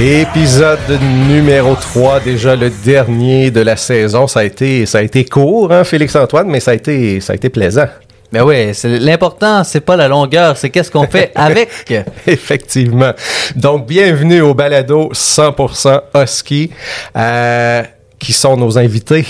Épisode numéro 3, déjà le dernier de la saison. Ça a été, ça a été court, hein, Félix-Antoine, mais ça a été, ça a été plaisant. Mais oui, l'important, c'est pas la longueur, c'est qu'est-ce qu'on fait avec. Effectivement. Donc, bienvenue au balado 100% Husky, euh, qui sont nos invités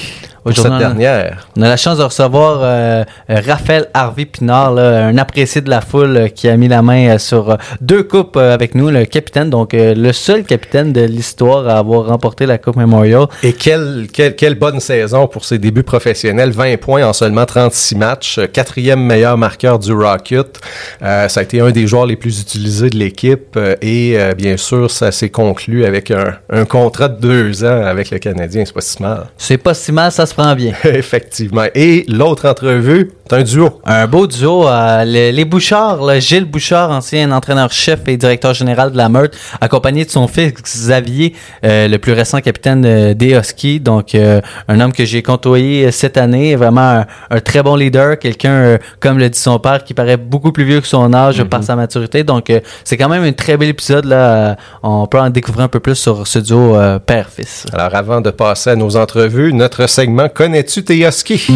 cette dernière. On a la chance de recevoir euh, Raphaël Harvey Pinard, un apprécié de la foule euh, qui a mis la main euh, sur deux coupes avec nous, le capitaine, donc le seul capitaine de l'histoire à avoir remporté la Coupe Memorial. Et quelle, quelle, quelle, bonne saison pour ses débuts professionnels, 20 points en seulement 36 matchs, quatrième meilleur marqueur du Rocket. ça a été un des joueurs les plus utilisés de l'équipe et bien sûr, ça s'est conclu avec un, un, contrat de deux ans avec le Canadien. C'est pas si mal. C'est pas si mal, ça se prend bien. Effectivement. Et l'autre entrevue, c'est un duo. Un beau duo. Euh, les, Bouchard, Gilles Bouchard, ancien entraîneur-chef et directeur général de la Meurthe, accompagné de son fils Xavier, euh, le plus récent capitaine euh, des Huskies. Donc, un homme que j'ai côtoyé cette année. Vraiment un, très bon leader. Quelqu'un, comme le dit son père, qui paraît beaucoup plus vieux que son âge mm-hmm. par sa maturité. Donc, c'est quand même un très bel épisode. Là. On peut en découvrir un peu plus sur ce duo père-fils. Alors, avant de passer à nos entrevues, notre segment Connais-tu tes huskies?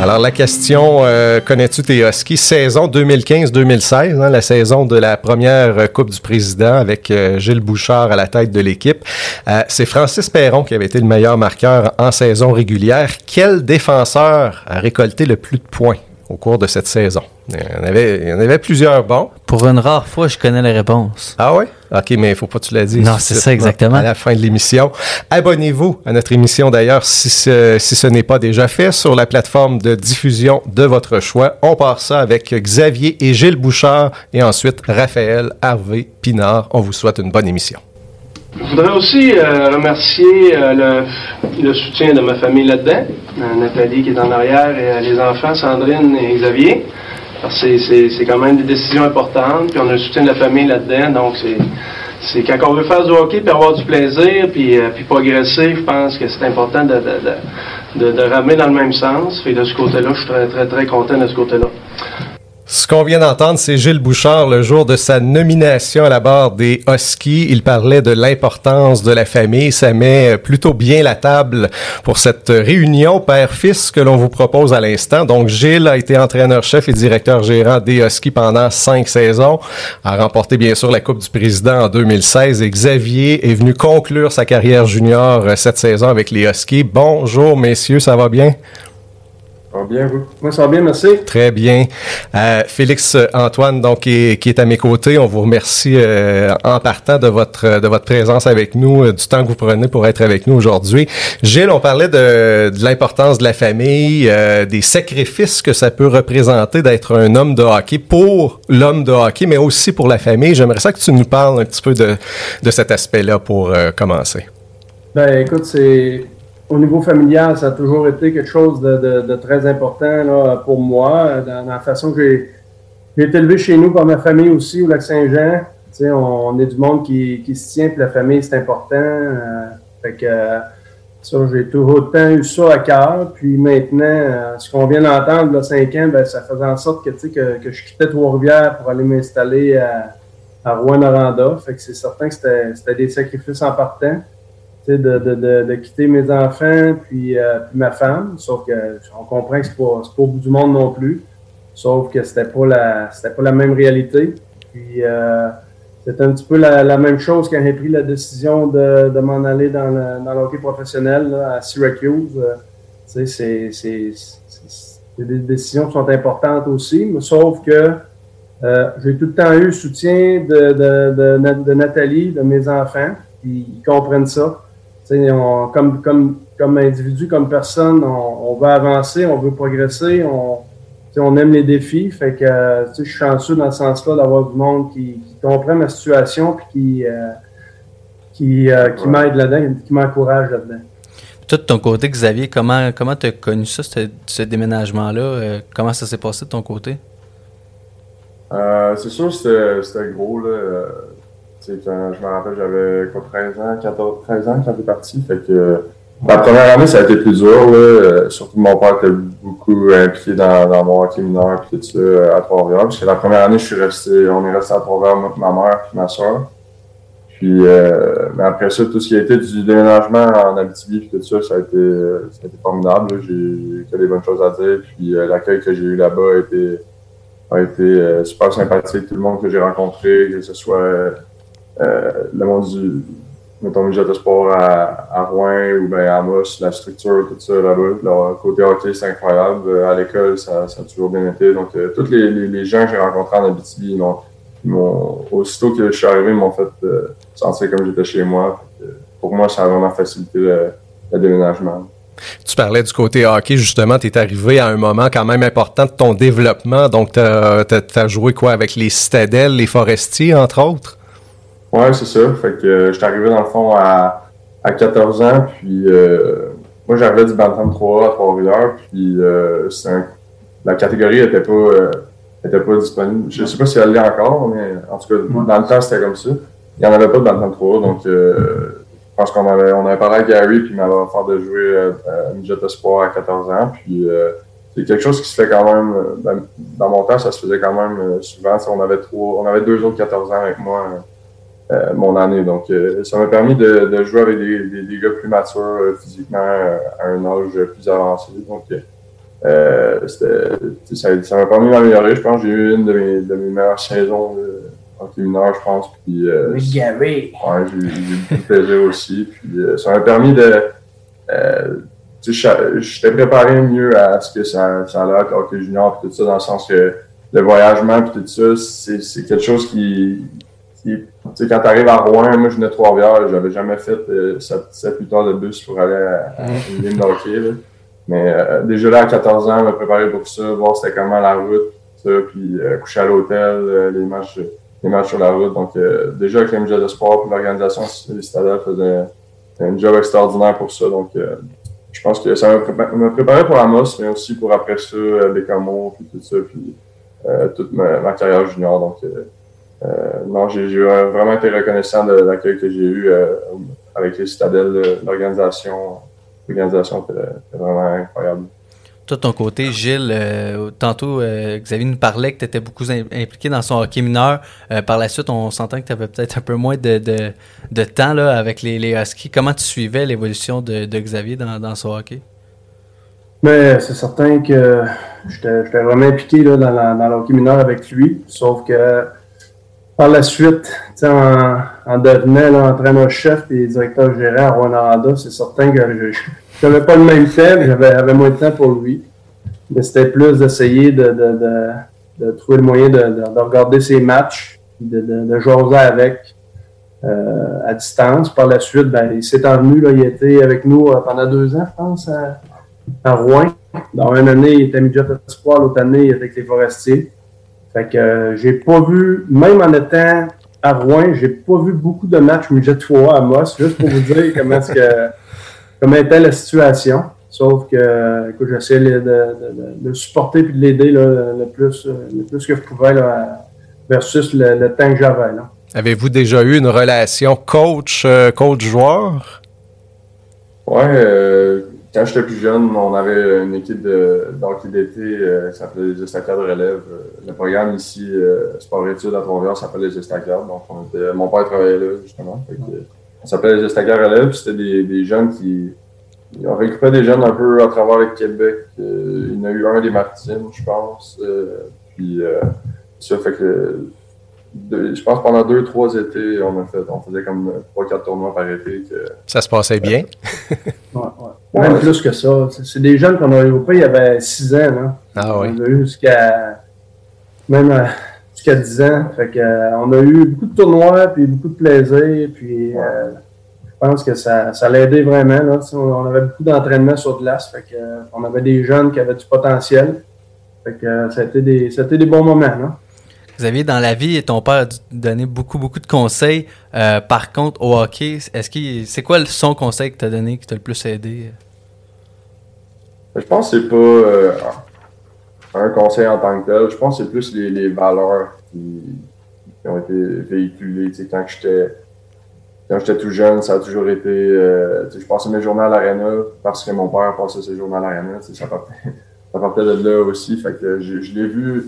Alors, la question euh, Connais-tu tes Huskies? Saison 2015-2016, hein, la saison de la première Coupe du Président avec euh, Gilles Bouchard à la tête de l'équipe. Euh, c'est Francis Perron qui avait été le meilleur marqueur en saison régulière. Quel défenseur a récolté le plus de points? Au cours de cette saison? Il y en avait, il y en avait plusieurs bons. Pour une rare fois, je connais la réponse. Ah oui? OK, mais il faut pas que tu l'as dit. Non, c'est ça exactement. À la fin de l'émission. Abonnez-vous à notre émission d'ailleurs si ce, si ce n'est pas déjà fait sur la plateforme de diffusion de votre choix. On part ça avec Xavier et Gilles Bouchard et ensuite Raphaël Harvey Pinard. On vous souhaite une bonne émission. Je voudrais aussi euh, remercier euh, le, soutien de ma famille là-dedans, euh, Nathalie qui est en arrière et les enfants, Sandrine et Xavier. C'est quand même des décisions importantes, puis on a le soutien de la famille là-dedans, donc c'est quand on veut faire du hockey puis avoir du plaisir puis, puis progresser, je pense que c'est important de, de, de, ramener dans le même sens. Fait de ce côté-là, je suis très, très, très content de ce côté-là. Ce qu'on vient d'entendre, c'est Gilles Bouchard le jour de sa nomination à la barre des Huskies. Il parlait de l'importance de la famille. Ça met plutôt bien la table pour cette réunion père-fils que l'on vous propose à l'instant. Donc, Gilles a été entraîneur-chef et directeur gérant des Huskies pendant cinq saisons, a remporté bien sûr la Coupe du Président en 2016 et Xavier est venu conclure sa carrière junior cette saison avec les Huskies. Bonjour messieurs, ça va bien? Va bien, vous? Moi, ça va bien, merci. Très bien. Euh, Félix Antoine, donc, qui est, à mes côtés, on vous remercie euh, en partant de votre de votre présence avec nous, euh, du temps que vous prenez pour être avec nous aujourd'hui. Gilles, on parlait de, de l'importance de la famille, des sacrifices que ça peut représenter d'être un homme de hockey pour l'homme de hockey, mais aussi pour la famille. J'aimerais ça que tu nous parles un petit peu de, de cet aspect-là pour commencer. Ben, écoute, c'est au niveau familial, ça a toujours été quelque chose de, très important pour moi, dans, la façon que j'ai, été élevé chez nous par ma famille aussi, au Lac-Saint-Jean. On, on est du monde qui, qui se tient, puis la famille, c'est important. Euh, fait que ça, j'ai toujours autant eu ça à cœur. Puis maintenant, euh, ce qu'on vient d'entendre, là, 5 ans, ben, ça faisait en sorte que, que, que je quittais Trois-Rivières pour aller m'installer à, à Rouen-Noranda. Fait que c'est certain que c'était, c'était des sacrifices en partant de, de, de, quitter mes enfants puis, euh, ma femme. Sauf que on comprend que c'est pas, pas au bout du monde non plus. Sauf que c'était pas la c'était pas la même réalité. Puis euh, c'était un petit peu la, même chose quand j'ai pris la décision de, de m'en aller dans le, dans professionnel à Syracuse. Euh, c'est, c'est, c'est, des décisions qui sont importantes aussi, mais sauf que euh, j'ai tout le temps eu le soutien de, de, de, Nathalie, de mes enfants, ils comprennent ça comme, comme, comme individu, comme personne, on, veut avancer, on veut progresser, on, on aime les défis. Fait que je suis chanceux dans ce sens-là d'avoir du monde qui, qui, comprend ma situation et qui, euh, qui, euh, qui m'aide là-dedans, qui m'encourage là-dedans. Toi, de ton côté, Xavier, comment comment tu as connu ça, ce, déménagement-là? Euh, comment ça s'est passé de ton côté? c'est sûr, c'était gros. Là je me rappelle, j'avais 13 ans, 14, 13 ans quand j'étais parti. Fait que La première année, ça a été plus dur. Là. Euh, surtout mon père était beaucoup impliqué dans, dans mon hockey mineur et tout ça euh, à Trois-Rivières. Parce que la première année, je suis resté, on est resté à Trois-Rivières, ma mère et ma soeur. Puis euh, mais après ça, tout ce qui a été du déménagement en Abitibi et tout ça, ça a été, ça a été formidable. J'ai que des bonnes choses à dire. Puis l'accueil que j'ai eu là-bas a été, a été super sympathique. Tout le monde que j'ai rencontré, que ce soit le monde du mettons, midget de sport à, à Rouen ou bien à Moss, la structure, tout ça là-bas. Le côté hockey, c'est incroyable. Euh, à l'école, ça, ça, a toujours bien été. Donc, euh, tous les, les, gens que j'ai rencontrés en Abitibi, m'ont, aussitôt que je suis arrivé, m'ont fait euh, sentir comme j'étais chez moi. pour moi, ça a vraiment facilité le, déménagement. Tu parlais du côté hockey, justement, tu es arrivé à un moment quand même important de ton développement. Donc, tu as, joué quoi avec les citadelles, les forestiers, entre autres? Ouais, c'est ça. Fait que euh, j'étais arrivé dans le fond à, à 14 ans, puis euh, moi j'avais du Bantam 3 à Trois-Rivières, puis euh, un, la catégorie était pas euh, était pas disponible. Je sais pas si elle l'est encore, mais en tout cas, dans le temps c'était comme ça. Il n'y en avait pas de Bantam 3, donc euh, je pense qu'on avait on avait parlé à Gary, puis il m'avait offert de jouer à Midget Espoir à 14 ans, puis c'est quelque chose qui se fait quand même, dans, dans mon temps, ça se faisait quand même souvent. On avait trois, on avait deux autres 14 ans avec moi euh, mon année. Donc, euh, ça m'a permis de, de, jouer avec des, des, des, gars plus matures euh, physiquement à un âge plus avancé. Donc, ça, m'a permis de m'améliorer. Je pense que j'ai eu une de mes, de mes meilleures saisons en mineur, je pense. Puis, Gary. Ouais, j'ai eu beaucoup de plaisir aussi. Puis, ça m'a permis de. J'étais préparé mieux à ce que ça, ça allait être hockey junior, puis tout ça, dans le sens que le voyagement, puis tout ça, c'est quelque chose qui, qui sais, quand tu arrives à Rouen, moi je venais de Trois-Rivières, j'avais jamais fait 7-8 heures de bus pour aller à, une ligne d'hockey. Mais euh, déjà là, à 14 ans, me préparer pour ça, voir c'était comment la route, ça, puis euh, coucher à l'hôtel, euh, les matchs les matchs sur la route. Donc déjà avec les médias de sport et l'organisation des stades faisait un job extraordinaire pour ça. Donc je pense que ça m'a préparé, pour Amos, mais aussi pour après ça, les camos, puis tout ça, puis toute ma, ma, carrière junior. Donc euh, non, j'ai vraiment été reconnaissant de l'accueil que j'ai eu euh, avec les citadelles, l'organisation. L'organisation était, vraiment incroyable. Toi, de ton côté, Gilles, euh, tantôt, Xavier nous parlait que tu étais beaucoup impliqué dans son hockey mineur. par la suite, on s'entend que tu avais peut-être un peu moins de, de, de, temps là, avec les, les Huskies. Comment tu suivais l'évolution de, de, Xavier dans, dans son hockey? Mais c'est certain que j'étais vraiment impliqué là, dans, la, dans le hockey mineur avec lui. Sauf que par la suite, en, en devenant entraîneur-chef et directeur gérant à Rwanda, c'est certain que je n'avais pas le même temps, j'avais moins de temps pour lui. Mais c'était plus d'essayer de, trouver le moyen de, regarder ses matchs, de, de, jouer avec euh, à distance. Par la suite, ben, il s'est envenu, il était avec nous euh, pendant deux ans, je pense, à, à Rouen. Dans une année, il était midget espoir, l'autre année, il était avec les forestiers. Fait que euh, j'ai pas vu, même en étant à Rouen, j'ai pas vu beaucoup de matchs midget 3 à Moss, juste pour vous dire comment est-ce que comment était la situation. Sauf que écoute, j'essaie de, de, de, de, supporter puis de l'aider le plus le plus que je pouvais là, versus le, le, temps que j'avais. Avez-vous déjà eu une relation coach euh, coach joueur? Ouais, euh, quand j'étais plus jeune, on avait une équipe d'hockey d'été euh, qui s'appelait les Estacades Relève. Euh, le programme ici, euh, Sport études à Trois-Rivières, les Estacades. Donc, on était, mon père travaillait là, justement. On s'appelait les Estacades Relève, c'était des, des jeunes qui. On récupérait des jeunes un peu à travers le Québec. Euh, il y en a eu un des Martines, je pense. puis, ça fait que je pense pendant deux, trois étés, on a fait, on faisait comme trois, quatre tournois par été. Que, ça se passait bien. ouais, ouais. Même plus que ça. C'est des jeunes qu'on a eu au pays il y avait six ans. Là. Ah oui. On a eu jusqu'à même euh, jusqu'à dix ans. Fait que, euh, on a eu beaucoup de tournois, puis beaucoup de plaisir. Puis euh, je pense que ça, ça l'a aidé vraiment. Là. On avait beaucoup d'entraînement sur glace. Fait que, on avait des jeunes qui avaient du potentiel. Fait que, ça, a été des, ça a été des bons moments. Là. Xavier, dans la vie, ton père a donné beaucoup, beaucoup de conseils. Euh, par contre, au hockey, est-ce que c'est quoi son conseil que tu as donné qui t'a le plus aidé? Je pense que c'est pas euh, un conseil en tant que tel. Je pense que c'est plus les, valeurs qui, ont été véhiculées. quand j'étais quand j'étais tout jeune, ça a toujours été. Euh, je passais mes journées à l'arena parce que mon père passait ses journées à l'arena. Ça partait, ça partait de là aussi. Fait que je l'ai vu.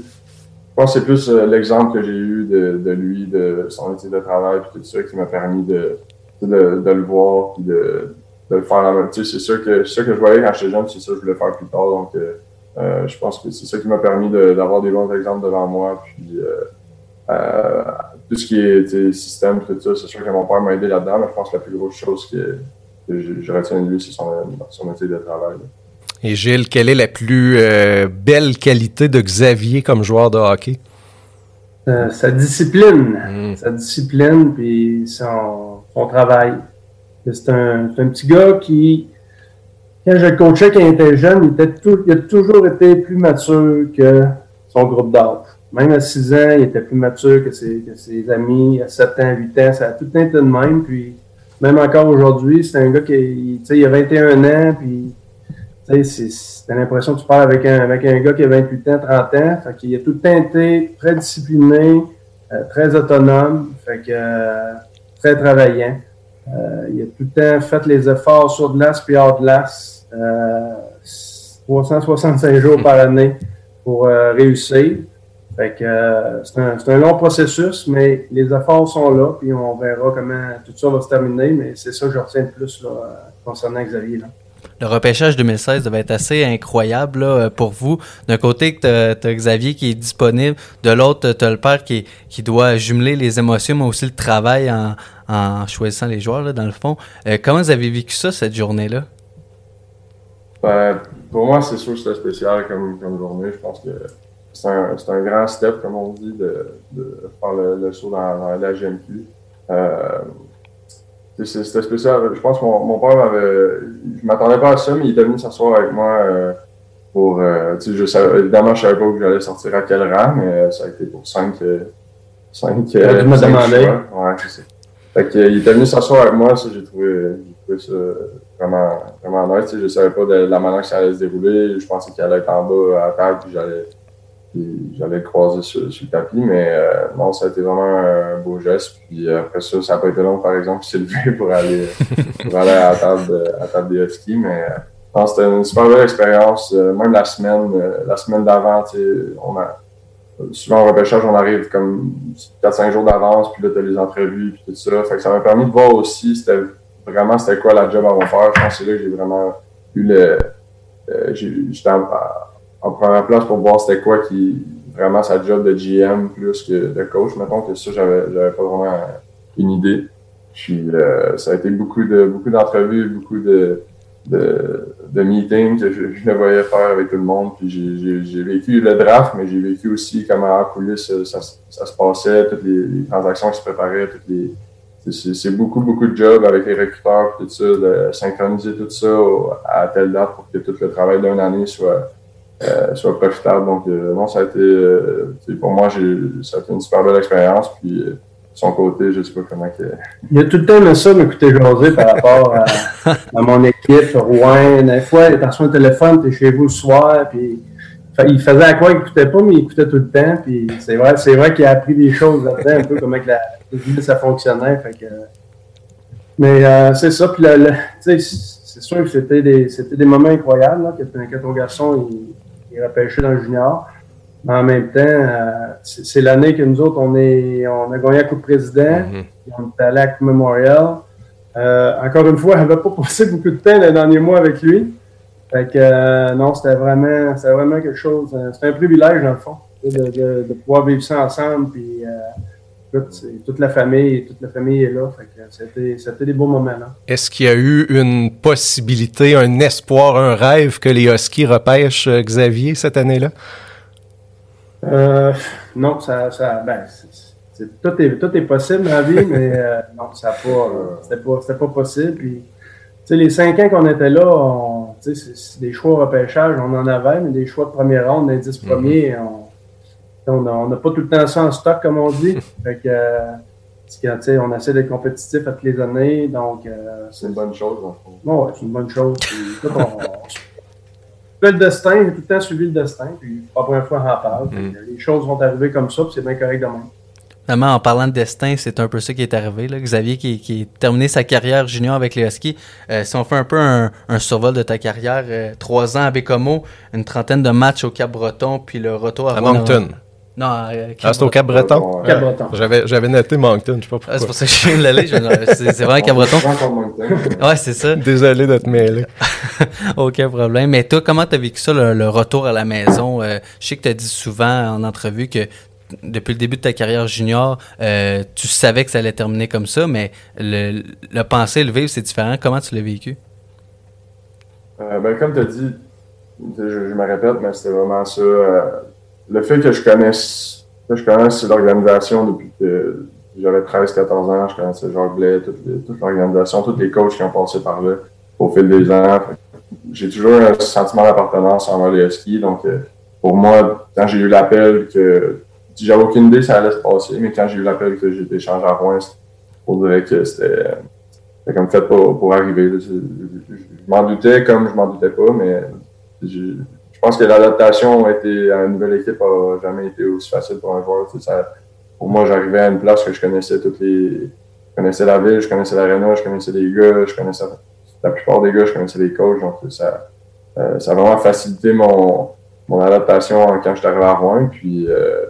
Je pense que c'est plus euh, l'exemple que j'ai eu de, de, lui, de son métier de travail, puis tout ça, qui m'a permis de, de, le voir, puis de, le faire la même. C'est sûr que ça que je voyais quand j'étais jeune, c'est ça que je voulais faire plus tard. Donc, euh, euh je pense que c'est ça qui m'a permis d'avoir des bons exemples devant moi. Puis, tout ce qui est système, tout ça, c'est sûr que mon père m'a aidé là-dedans, mais je pense que la plus grosse chose que, je, retiens de lui, c'est son, son, métier de travail. Et Gilles, quelle est la plus euh, belle qualité de Xavier comme joueur de hockey? Euh, sa discipline. Hmm. Sa discipline, puis son, son travail. C'est un, un, petit gars qui, quand je le coachais quand il était jeune, il, était il a toujours été plus mature que son groupe d'âge. Même à 6 ans, il était plus mature que ses, que ses amis. À 7 ans, 8 ans, ça a tout été de même. Puis, même encore aujourd'hui, c'est un gars qui il a 21 ans. Puis, t'as l'impression que tu parles avec un, gars qui a 28 ans, 30 ans. Fait qu'il a tout le temps été très discipliné, euh, très autonome, fait que, euh, très travaillant. Euh, il a tout le temps fait les efforts sur glace puis hors glace. 365 jours par année pour réussir. Fait que c'est un, long processus, mais les efforts sont là, puis on verra comment tout ça va se terminer. Mais c'est ça que je retiens de plus concernant Xavier. Le repêchage 2016 devait être assez incroyable là, pour vous. D'un côté, tu as, Xavier qui est disponible, de l'autre, tu as le père qui, qui doit jumeler les émotions, mais aussi le travail en, en choisissant les joueurs, là, dans le fond. Euh, comment vous avez vécu ça, cette journée-là? Ben, pour moi, c'est sûr que c'était spécial comme, comme journée. Je pense que c'est un, un, grand step, comme on dit, de, de faire le, saut dans, dans la GMQ. Euh, C'était spécial. Je pense que mon, mon père m'avait. Je m'attendais pas à ça, mais il était venu s'asseoir avec moi euh, pour. Euh, je savais, évidemment, je savais pas où j'allais sortir à quel rang, mais ça a été pour 5 cinq, cinq, euh, cinq choix. Ouais, je sais. Fait que, il était venu s'asseoir avec moi, ça, j'ai trouvé, trouvé ça vraiment, vraiment nice. Je savais pas de la manière que ça allait se dérouler. Je pensais qu'il allait être en bas à terre, puis j'allais j'allais le croiser sur, le tapis, mais euh, non, ça a été vraiment un beau geste. Puis après ça, ça n'a pas été long, par exemple, s'est levé pour aller, pour aller à la table, à table des skis, mais euh, non, c'était une super belle expérience. Euh, même la semaine, la semaine d'avant, on a souvent au repêchage, on arrive comme 4-5 jours d'avance, puis là, tu as les entrevues, puis tout ça. Fait que ça m'a permis de voir aussi c'était vraiment c'était quoi la job à faire. Je pense que c'est là que j'ai vraiment eu le. j'étais en première place pour voir c'était quoi qui vraiment sa job de GM plus que de coach. Mettons que ça, j'avais, j'avais pas vraiment une idée. Puis euh, ça a été beaucoup de beaucoup d'entrevues, beaucoup de, de, de meetings que je, je, voyais faire avec tout le monde. Puis j'ai, vécu le draft, mais j'ai vécu aussi comment en coulisses ça, ça, se passait, toutes les, transactions qui se préparaient, toutes les. C'est, c'est beaucoup, beaucoup de jobs avec les recruteurs, tout ça, de synchroniser tout ça à telle date pour que tout le travail d'une année soit, euh, soit profitable. Donc, euh, non, ça a été, euh, pour moi, j'ai, ça a été une super belle expérience. Puis, de son côté, je ne sais pas comment que... Il a tout le temps aimé ça, m'écouter jaser par rapport à, à, mon équipe, Rouen. Des fois, il est sur un téléphone, tu es chez vous le soir, puis il faisait à quoi il n'écoutait pas, mais il écoutait tout le temps. Puis c'est vrai, c'est vrai qu'il a appris des choses là-dedans, un peu comment que la, ça fonctionnait. Fait que, mais euh, c'est ça. Puis c'est sûr que c'était des, c'était des moments incroyables là, quand, ton garçon il, il est repêché dans le junior. Mais en même temps, euh, c'est l'année que nous autres, on, est, on a gagné la Coupe Président, mm on est allé à la Coupe Memorial. Euh, encore une fois, on n'avait pas passé beaucoup de temps les derniers mois avec lui. Fait que euh, non, c'était vraiment, vraiment quelque chose. C'était un privilège, dans le fond, de, de, de, pouvoir vivre ça ensemble. Puis, toute la famille, toute la famille est là. C'était des beaux moments là. Est-ce qu'il y a eu une possibilité, un espoir, un rêve que les Huskies repêchent euh, Xavier cette année-là? Euh, non, ça, ça ben, tout, est, tout est possible dans la vie, mais euh, non, ça pas, c'était pas, possible. Puis, les cinq ans qu'on était là, c'est des choix au repêchage, on en avait, mais des choix de première ronde, les dix mm-hmm. premiers, on, on n'a pas tout le temps ça en stock, comme on dit. fait que, euh, on essaie d'être compétitif à toutes les années. Donc, euh, c'est une bonne chose, en fait. ouais, c'est une bonne chose. Puis, le destin, j'ai tout le temps suivi le destin. Puis, pas la première fois, on en parle. Mm. Les choses vont arriver comme ça, puis c'est bien correct de même. en parlant de destin, c'est un peu ça qui est arrivé. Là. Xavier qui, qui a terminé sa carrière junior avec les Huskies. Euh, si on fait un peu un, survol de ta carrière, euh, trois ans à Bécomo, une trentaine de matchs au Cap-Breton, puis le retour à, à Moncton. Non, euh, ah, c'est au Cap-Breton? Cap-Breton? J'avais, j'avais noté Moncton, je sais pas pourquoi. Ah, c'est pour ça que je viens de l'aller. C'est, c'est vraiment Cap-Breton? ouais, c'est ça. Désolé de te mêler. Aucun problème. Mais toi, comment t'as vécu ça, le, retour à la maison? je sais que t'as dit souvent en entrevue que depuis le début de ta carrière junior, euh, tu savais que ça allait terminer comme ça, mais le, le penser, le vivre, c'est différent. Comment tu l'as vécu? Euh, ben, comme tu as dit, je, me répète, mais c'était vraiment ça. Euh, le fait que je connaisse, je connaisse l'organisation depuis que j'avais 13-14 ans, je connaissais Jacques Blais, toute, l'organisation, tous les coachs qui ont passé par là au fil des ans. J'ai toujours un sentiment d'appartenance envers les. Donc, pour moi, quand j'ai eu l'appel que j'avais aucune idée ça allait se passer, mais quand j'ai eu l'appel que j'ai été échangé à Rouen, pour dire que c'était comme fait pour, arriver. Je, m'en doutais comme je m'en doutais pas, mais je, pense que l'adaptation à une nouvelle équipe n'a jamais été aussi facile pour un joueur. Pour moi, j'arrivais à une place que je connaissais toutes les. Je connaissais la ville, je connaissais l'aréna, je connaissais les gars, je connaissais la plupart des gars, je connaissais les coachs. Donc ça, euh, ça a vraiment facilité mon, adaptation quand je suis arrivé à Rouen. Puis euh,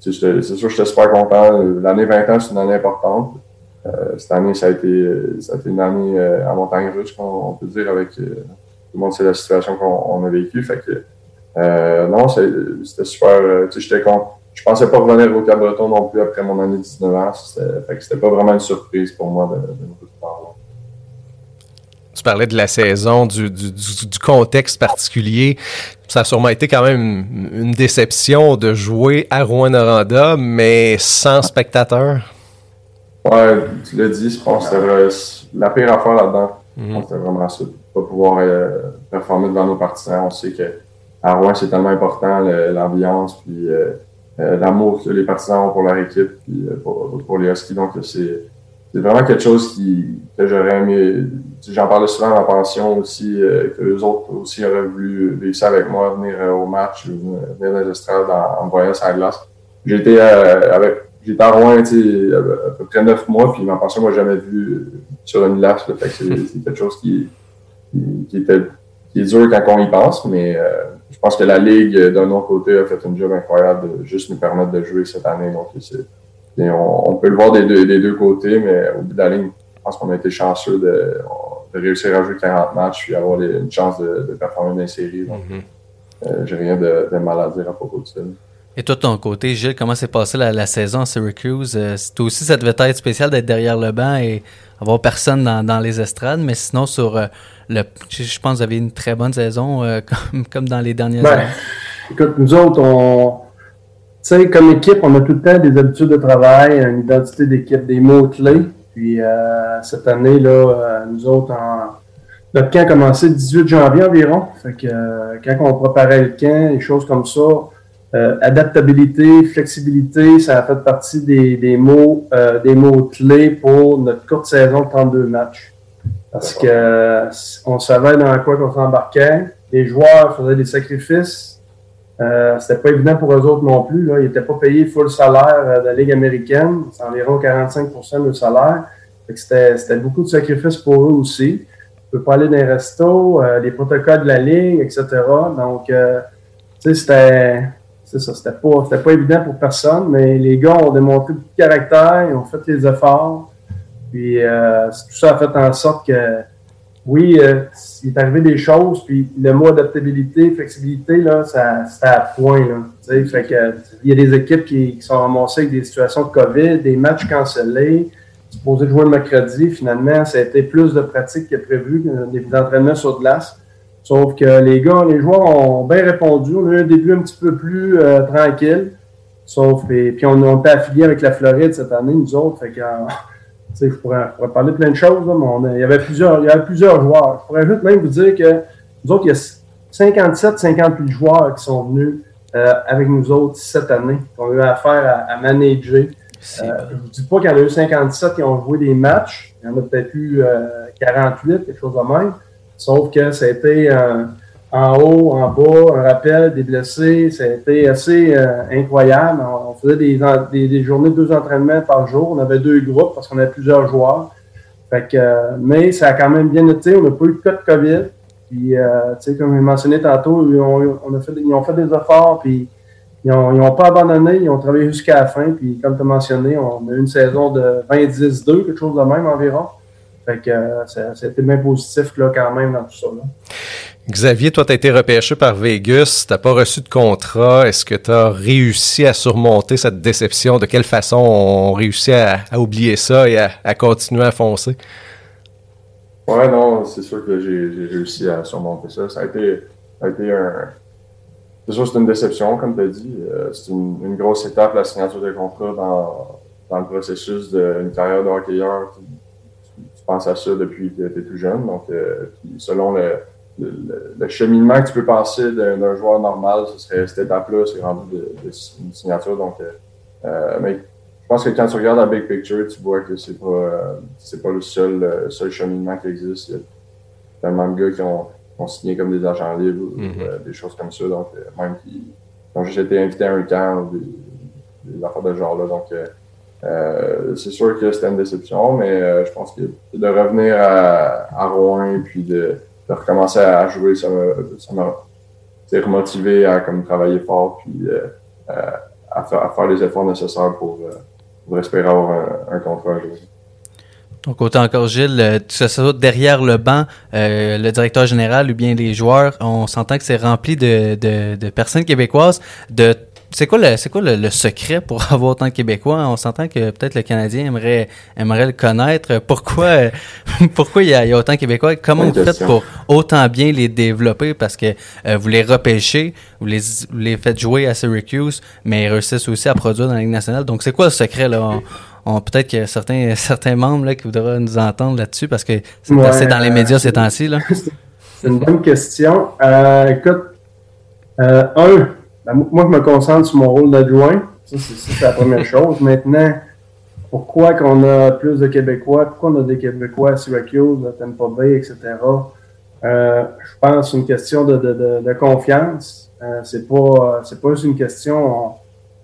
c'est sûr j'étais super content. L'année 20 ans, c'est une année importante. Euh, cette année, ça a été, ça a été une année à montagne russe, on, peut dire, avec tout le monde sait la situation qu'on a vécue. Fait que euh, non, c'était super. j'étais content. Je pensais pas revenir au Cap-Breton non plus après mon année de 19 ans. Fait que c'était pas vraiment une surprise pour moi de, de tu parlais de la saison, du, du, du, contexte particulier. Ça a sûrement été quand même une déception de jouer à Rouen-Noranda, mais sans spectateurs. Ouais, tu l'as dit, je pense que c'était la pire affaire là-dedans. Mhm. C'était vraiment ça. Pas pouvoir euh, performer devant nos partisans. On sait que à Rouen, c'est tellement important, l'ambiance, puis euh, euh, l'amour que les partisans ont pour leur équipe, puis pour, les Huskies. Donc, c'est vraiment quelque chose qui, que j'aurais aimé. J'en parlais souvent à ma pension aussi, que les autres aussi auraient voulu vivre ça avec moi, venir au match, venir dans les en, en voyant sa glace. J'étais avec j'étais à Rouen à peu près neuf mois, puis ma pension moi jamais vu sur une glace. C'est quelque chose qui, qui, était qui est dur quand on y pense, mais je pense que la Ligue, d'un autre côté, a fait un job incroyable de juste nous permettre de jouer cette année. Donc, c'est on, peut le voir des deux, des deux, côtés, mais au bout de la ligne, je pense qu'on a été chanceux de, réussir à jouer 40 matchs et avoir une chance de, performer dans les séries. Donc, mm-hmm. euh, j'ai rien de, mal à dire à propos de ça. Et toi, de ton côté, Gilles, comment s'est passée la, saison à Syracuse? Euh, toi aussi, ça devait être spécial d'être derrière le banc et avoir personne dans, les estrades, mais sinon, sur euh, le. Je, pense que vous avez une très bonne saison, comme, comme dans les dernières ben, années. Écoute, nous autres, on sais, comme équipe, on a tout le temps des habitudes de travail, une identité d'équipe, des mots-clés. Puis euh, cette année, là, euh, nous autres, en, notre camp a commencé le 18 janvier environ. Fait que euh, quand on préparait le camp, des choses comme ça, adaptabilité, flexibilité, ça a fait partie des, des mots des mots-clés pour notre courte saison de 32 matchs. Parce que on savait dans quoi qu'on s'embarquait. Les joueurs faisaient des sacrifices euh, c'était pas évident pour eux autres non plus. Là. Ils n'étaient pas payés full salaire euh, de la Ligue américaine. C'est environ 45% de salaire. C'était, beaucoup de sacrifices pour eux aussi. Tu peux pas aller dans les restos, euh, les protocoles de la Ligue, etc. Donc, euh, tu sais, c'était, c'est ça, c'était pas, c'était pas évident pour personne, mais les gars ont démontré de caractère, ils ont fait les efforts. Puis, tout ça a fait en sorte que oui, euh, il est arrivé des choses, puis le mot adaptabilité, flexibilité, là, ça, c'était à point. Là, que, il y a des équipes qui, sont ramassées avec des situations de COVID, des matchs cancellés, supposé jouer le mercredi. Finalement, ça a été plus de pratique que prévu, des entraînements sur glace. Sauf que les gars, les joueurs ont bien répondu. On a eu un début un petit peu plus euh, tranquille. Sauf, et, puis on, on était affilié avec la Floride cette année, nous autres. Fait que, je pourrais, parler de plein de choses, mais il, y avait plusieurs, il y avait plusieurs joueurs. Je pourrais juste même vous dire que nous autres, il y a 57, 58 joueurs qui sont venus euh, avec nous autres cette année, qui ont eu affaire à, manager. Euh, je ne vous dis pas qu'il y en a eu 57 qui ont joué des matchs. Il y en a peut-être eu 48, euh, quelque chose de même. Sauf que ça a été en haut, en bas, un rappel, des blessés. C'était assez euh, incroyable. On, faisait des, des, journées de deux entraînements par jour. On avait deux groupes parce qu'on avait plusieurs joueurs. Fait que, euh, mais ça a quand même bien été. On n'a pas eu de de COVID. Puis, euh, tu sais, comme j'ai mentionné tantôt, ils ont, on a fait, ils ont des efforts. Puis, ils n'ont pas abandonné. Ils ont travaillé jusqu'à la fin. Puis, comme tu as mentionné, on a eu une saison de 20-10-2, quelque chose de même environ. Fait que euh, ça, a été bien positif là, quand même dans tout ça. Là. Xavier, toi, tu as été repêché par Vegas, tu n'as pas reçu de contrat. Est-ce que tu as réussi à surmonter cette déception? De quelle façon on réussit à, oublier ça et à, continuer à foncer? Ouais, non, c'est sûr que j'ai réussi à surmonter ça. Ça a été, ça a été un. C'est sûr, c'est une déception, comme tu as dit. Euh, c'est une, grosse étape, la signature de contrat dans, dans le processus d'une carrière de hockeyeur. Penses à ça depuis que tu es tout jeune. Donc, euh, selon le le, cheminement que tu peux passer d'un joueur normal, ce serait cette étape-là, c'est rendu de, une signature. Donc, euh, euh, mais je pense que quand tu regardes la big picture, tu vois que c'est pas euh, c'est pas le seul, seul cheminement qui existe. Il y a tellement de gars qui ont, signé comme des agents libres, mm-hmm. des choses comme ça. Donc, même qui, ont juste été invités à un camp ou des, affaires de genre là. Donc, c'est sûr que c'était une déception, mais je pense que de revenir à, à Rouen puis de recommencer à jouer, ça m'a remotivé à comme, travailler fort puis euh, euh, à, faire, les efforts nécessaires pour, euh, espérer avoir un, un contrat. Donc, autant encore, Gilles, tout ça, derrière le banc, le directeur général ou bien les joueurs, on s'entend que c'est rempli de, de, de, personnes québécoises, de c'est quoi le c'est quoi le, secret pour avoir autant de Québécois? On s'entend que peut-être le Canadien aimerait aimerait le connaître. Pourquoi pourquoi il y, a, autant de Québécois? Comment vous faites pour autant bien les développer? Parce que euh, vous les repêchez, vous les, les faites jouer à Syracuse, mais ils réussissent aussi à produire dans la Ligue nationale. Donc c'est quoi le secret là? On, peut-être qu'il y a certains certains membres là, qui voudraient nous entendre là-dessus parce que c'est dans les médias ces temps-ci là. C'est une bonne question. Euh, écoute, euh, un moi, je me concentre sur mon rôle d'adjoint. Ça, c'est la première chose. Maintenant, pourquoi qu'on a plus de Québécois, pourquoi on a des Québécois à Syracuse, à Tampa Bay, etc. Euh, je pense que c'est une question de, de, de, confiance. Euh, c'est pas c'est pas juste une question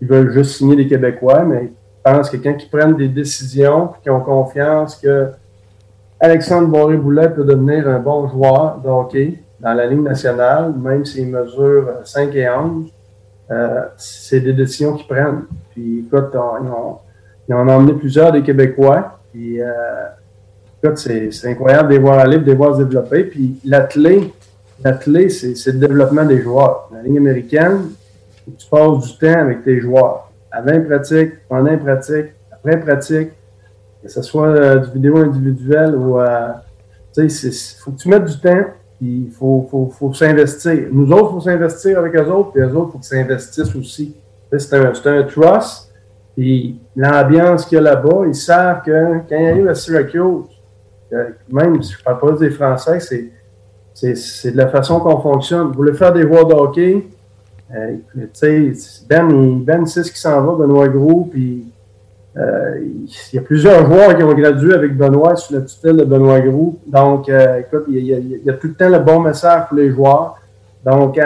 ils veulent juste signer des Québécois, mais je pense que quand ils prennent des décisions, qui ont confiance que Alexandre Boré-Boulet peut devenir un bon joueur de hockey dans la Ligue nationale, même s'il mesure 5 et 11, euh, c'est des décisions qu'ils prennent. Puis écoute, ils, ont, ils ont emmené plusieurs des Québécois. Puis euh, écoute, c'est, incroyable de les voir aller, de les voir se développer. Puis la c'est, le développement des joueurs. La ligne américaine, tu passes du temps avec tes joueurs. Avant pratique, pendant pratique, après pratique, que ce soit euh, du vidéo individuel ou tu sais, il faut que tu mettes du temps il faut, faut, faut s'investir. Nous autres, il faut s'investir avec eux autres, puis eux autres, il faut qu'ils s'investissent aussi. C'est un, un trust. Puis l'ambiance qu'il y a là-bas, ils savent que quand ils arrivent à Syracuse, même si je ne parle pas des Français, c'est de la façon qu'on fonctionne. Vous voulez faire des voies de hockey, euh, ben, ben sait ce qui s'en va, Benoît Gros, puis il y a plusieurs joueurs qui ont gradué avec Benoît sous la tutelle de Benoît Groux. Donc, euh, écoute, il y, a, tout le temps le bon message pour les joueurs. Donc,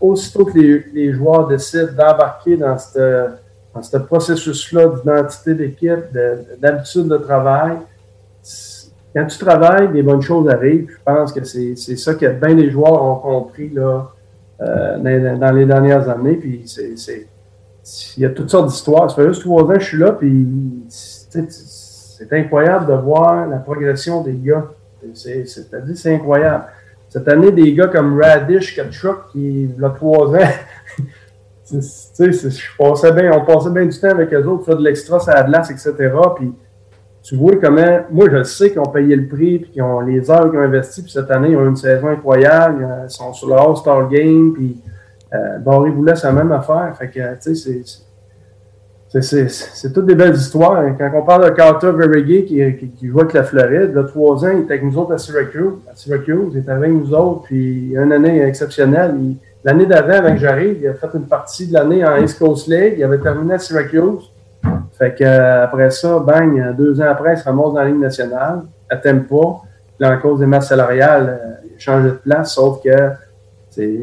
aussitôt que les, joueurs décident d'embarquer dans ce processus-là d'identité d'équipe, d'habitude de, travail, quand tu travailles, des bonnes choses arrivent. Je pense que c'est ça que bien des joueurs ont compris là, euh, dans, les dernières années. Puis c'est il y a toutes sortes d'histoires. Ça fait juste trois ans que je suis là, puis c'est incroyable de voir la progression des gars. C'est-à-dire, c'est incroyable. Cette année, des gars comme Radish, Kachuk, qui, il y a trois ans, bien, on passait bien du temps avec eux autres, faire de l'extra sur la glace, etc. Puis tu vois comment, moi je sais qu'ils ont payé le prix, puis qu'ils ont les heures qu'ils ont investi, puis cette année, ils ont une saison incroyable, ils sont sur le All-Star Game, puis euh, Barry Boulet, c'est même affaire. Fait que, tu sais, c'est. Toutes des belles histoires. Quand on parle de Carter Verregay qui, qui, joue avec la Floride, a trois ans, il était avec nous autres à Syracuse. À Syracuse, il était avec nous autres, puis une année exceptionnelle. L'année d'avant, avant que j'arrive, il a fait une partie de l'année en East Coast League. Il avait terminé à Syracuse. Fait que, euh, après ça, bang, deux ans après, il se ramasse dans la Ligue nationale, à Tempa. Puis, en cause des masses salariales, euh, il a changé de place, sauf que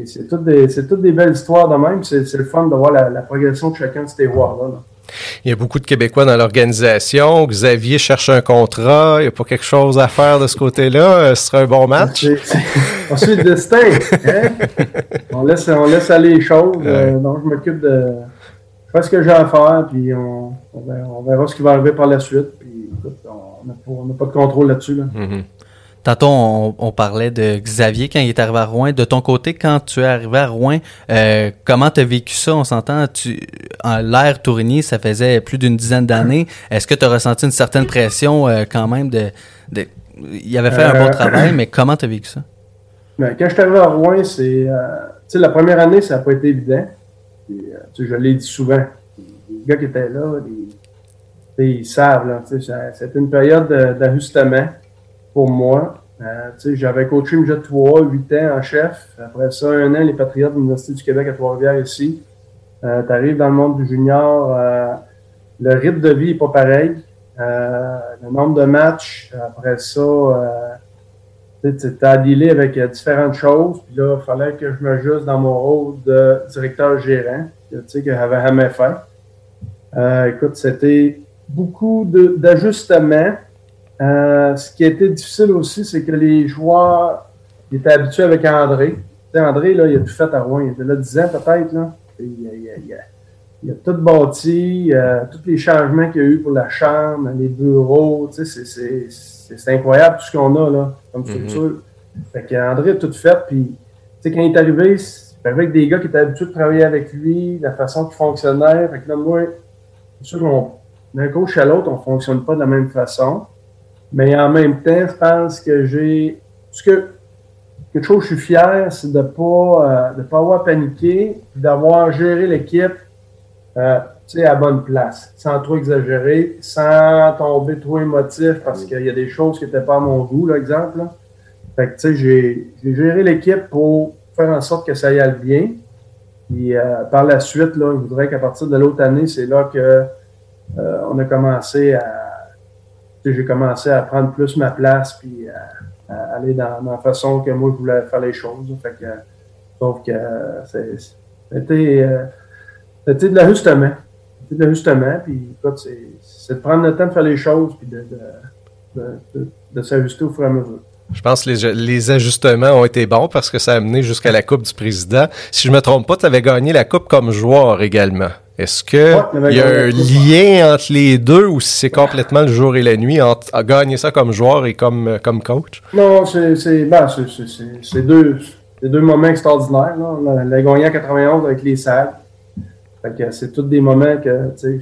c'est toutes, des, toutes des belles histoires de même. C'est le fun de voir la, progression de chacun de ces joueurs-là. Il y a beaucoup de Québécois dans l'organisation. Xavier cherche un contrat. Il n'y a pas quelque chose à faire de ce côté-là. Euh, ce sera un bon match. Ensuite, destin. Hein? On, laisse, on laisse aller les choses. Euh, donc, je m'occupe de. Je fais ce que j'ai à faire, puis on, verra, ce qui va arriver par la suite. Puis, on n'a pas de contrôle là-dessus. Là. Mm-hmm. Tantôt, on, parlait de Xavier quand il est arrivé à Rouen. De ton côté, quand tu es arrivé à Rouen, euh, comment tu as vécu ça? On s'entend, tu, l'ère Tourigny, ça faisait plus d'une dizaine d'années. Est-ce que tu as ressenti une certaine pression euh, quand même de, Il avait fait un bon euh, travail, mais comment tu as vécu ça? Ben, quand je suis arrivé à Rouen, c'est. tu la première année, ça n'a pas été évident. je l'ai dit souvent. Les gars qui étaient là, ils savent. C'était une période d'ajustement pour moi. Euh, j'avais coaché Midget 3, 8 ans en chef. Après ça, un an, les Patriotes de l'Université du Québec à Trois-Rivières ici. Euh, tu arrives dans le monde du junior, euh, le rythme de vie n'est pas pareil. Le nombre de matchs, après ça, tu as à avec différentes choses. Puis là, il fallait que je m'ajuste dans mon rôle de directeur gérant, que j'avais jamais fait. écoute, c'était beaucoup d'ajustements euh, ce qui a été difficile aussi, c'est que les joueurs étaient habitués avec André. André, là, il a tout fait à Rouen. Il était là 10 ans peut-être. Là. Il, a, tout bâti, euh, tous les changements qu'il y a eu pour la chambre, les bureaux. Sais, c'est incroyable tout ce qu'on a là, comme mm-hmm. structure. Fait qu'André a tout fait. Puis, quand il est arrivé, c'est avec des gars qui étaient habitués de travailler avec lui, la façon qu'il fonctionnait. Fait que là, moi, c'est sûr qu'on d'un coach à l'autre, on ne fonctionne pas de la même façon. Mais en même temps, je pense que j'ai. Ce que quelque chose je suis fier, c'est de ne pas, euh, pas avoir paniqué, d'avoir géré l'équipe euh, à bonne place, sans trop exagérer, sans tomber trop émotif, parce qu'il y a des choses qui n'étaient pas à mon goût, l'exemple. Fait que, tu sais, j'ai géré l'équipe pour faire en sorte que ça y aille bien. Puis euh, par la suite, là, je voudrais qu'à partir de l'autre année, c'est là que euh, on a commencé à j'ai commencé à prendre plus ma place puis à, aller dans, la façon que moi je voulais faire les choses. Fait que, que c'était, euh, c'était de l'ajustement. C'était de l'ajustement, c'est, de prendre le temps de faire les choses puis de, s'ajuster au fur et à mesure. Je pense que les, ajustements ont été bons parce que ça a amené jusqu'à la Coupe du Président. Si je me trompe pas, tu avais gagné la Coupe comme joueur également. Est-ce qu'il y a un lien entre les deux ou si c'est complètement le jour et la nuit entre gagner ça comme joueur et comme, euh, comme coach? Non, c'est ben, deux, deux moments extraordinaires. Là. La, gagné en 91 avec les salles. c'est tous des moments que je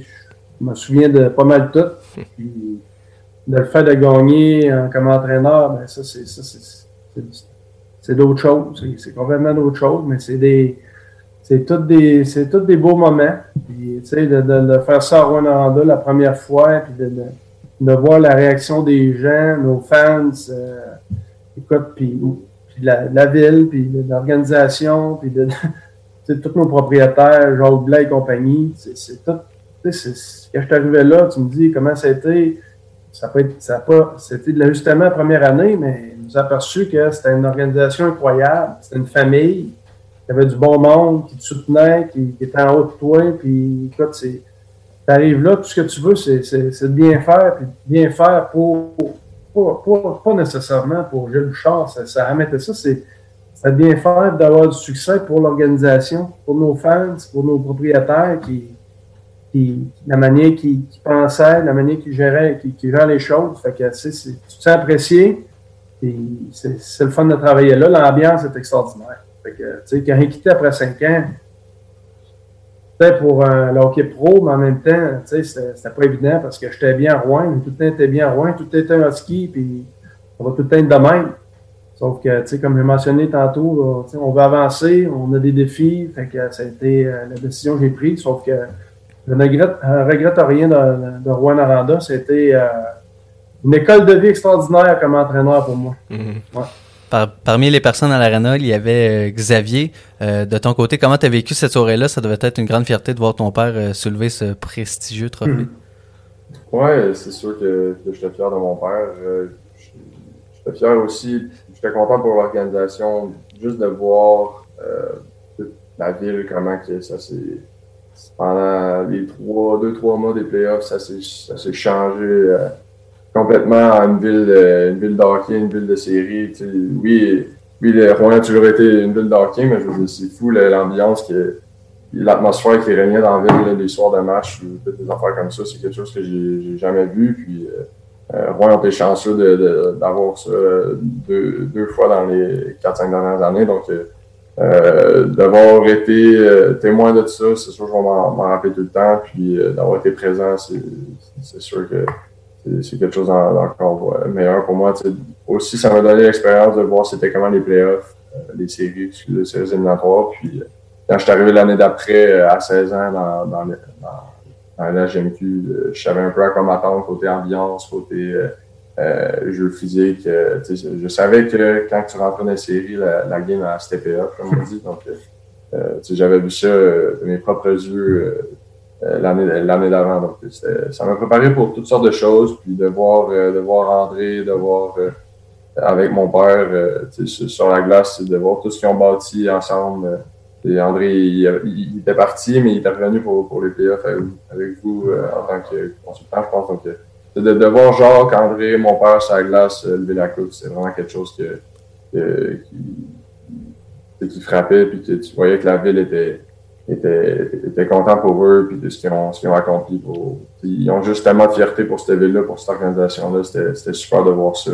me souviens de pas mal tout. Puis, le fait de gagner comme entraîneur, ben ça, c'est d'autres choses. C'est complètement d'autres choses, mais c'est des c'est tous des des beaux moments. Puis, de, de, de, faire ça à Rwanda la première fois, puis de, de, voir la réaction des gens, nos fans, euh, écoute, puis, la, la, ville, puis l'organisation, puis de, tous nos propriétaires, Jacques Blais et compagnie, c'est tout. Quand je suis arrivé là, tu me dis comment ça a été. Ça peut être, ça pas, c'était de l'ajustement la première année, mais nous aperçu que c'était une organisation incroyable, c'était une famille il y avait du bon monde qui te soutenait, qui, était en haut de toi, puis écoute, c'est. T'arrives là, tout ce que tu veux, c'est de bien faire, puis bien faire pour, pour, pas nécessairement pour Gilles Bouchard, ça, ça remettait ça, c'est de bien faire, d'avoir du succès pour l'organisation, pour nos fans, pour nos propriétaires qui, qui la manière qu'ils pensaient, la manière qu'ils géraient, qui, qui les choses. Fait que, sais, tu te sens apprécié, c'est le fun de travailler là. L'ambiance est extraordinaire. Fait que, tu sais, quand il quitté après 5 ans, c'était pour un le hockey pro, mais en même temps, tu sais, c'était pas évident parce que j'étais bien à Rouen, tout le temps était bien à Rouen, tout était un ski, puis on va tout le temps être de même. Sauf que, tu sais, comme j'ai mentionné tantôt, on veut avancer, on a des défis, fait que ça a été euh, la décision que j'ai prise, sauf que je ne regrette, rien de, de Rouen Aranda. C'était euh, une école de vie extraordinaire comme entraîneur pour moi. Mm-hmm. ouais parmi les personnes à l'arena, il y avait euh, Xavier. Euh, de ton côté, comment tu as vécu cette soirée-là? Ça devait être une grande fierté de voir ton père euh, soulever ce prestigieux trophée. Oui, Ouais, c'est sûr que, j'étais fier de mon père. j'étais fier aussi, j'étais content pour l'organisation, juste de voir la ville, comment que ça s'est. Pendant les trois, deux, trois mois des playoffs, ça s'est changé complètement en une ville, une ville d'hockey, une ville de série. oui, oui, Rouen a toujours été une ville d'hockey, mais je veux dire, c'est fou l'ambiance, l'atmosphère qui régnait dans la ville les soirs de match, des affaires comme ça, c'est quelque chose que j'ai jamais vu. Puis, euh, euh Rouen a été chanceux d'avoir ça deux, fois dans les 4-5 dernières années. Donc, euh, euh d'avoir été euh, témoin de ça, c'est sûr que je vais m'en rappeler tout le temps. Puis, d'avoir été présent, c'est sûr que c'est quelque chose d'encore meilleur pour moi. Aussi, ça m'a donné l'expérience de voir c'était comment les playoffs, euh, les séries, les séries éliminatoires. Puis euh, quand je suis arrivé l'année d'après, euh, à 16 ans, dans, dans, la GMQ, je savais un peu à quoi m'attendre côté ambiance, côté euh, jeu physique. je savais que quand tu rentrais dans les séries, la, game a steppé up, comme on dit. Donc, j'avais vu ça de mes propres yeux euh, l'année d'avant. Donc, ça m'a préparé pour toutes sortes de choses. Puis de voir, euh, de voir André, de voir euh, avec mon père sur la glace, de voir tout ce qu'ils ont bâti ensemble. Et André, il, était parti, mais il est revenu pour, pour les playoffs avec, vous en tant que consultant, je pense. Donc, de, de, voir Jacques, André, mon père sur la glace lever la coupe, c'est vraiment quelque chose que, qui, qui frappait, puis que tu voyais que la ville était, étaient, étaient contents pour eux puis de ce qu'ils ont, ont, accompli. Pour, ils ont juste tellement de fierté pour cette ville-là, pour cette organisation-là. C'était super de voir ça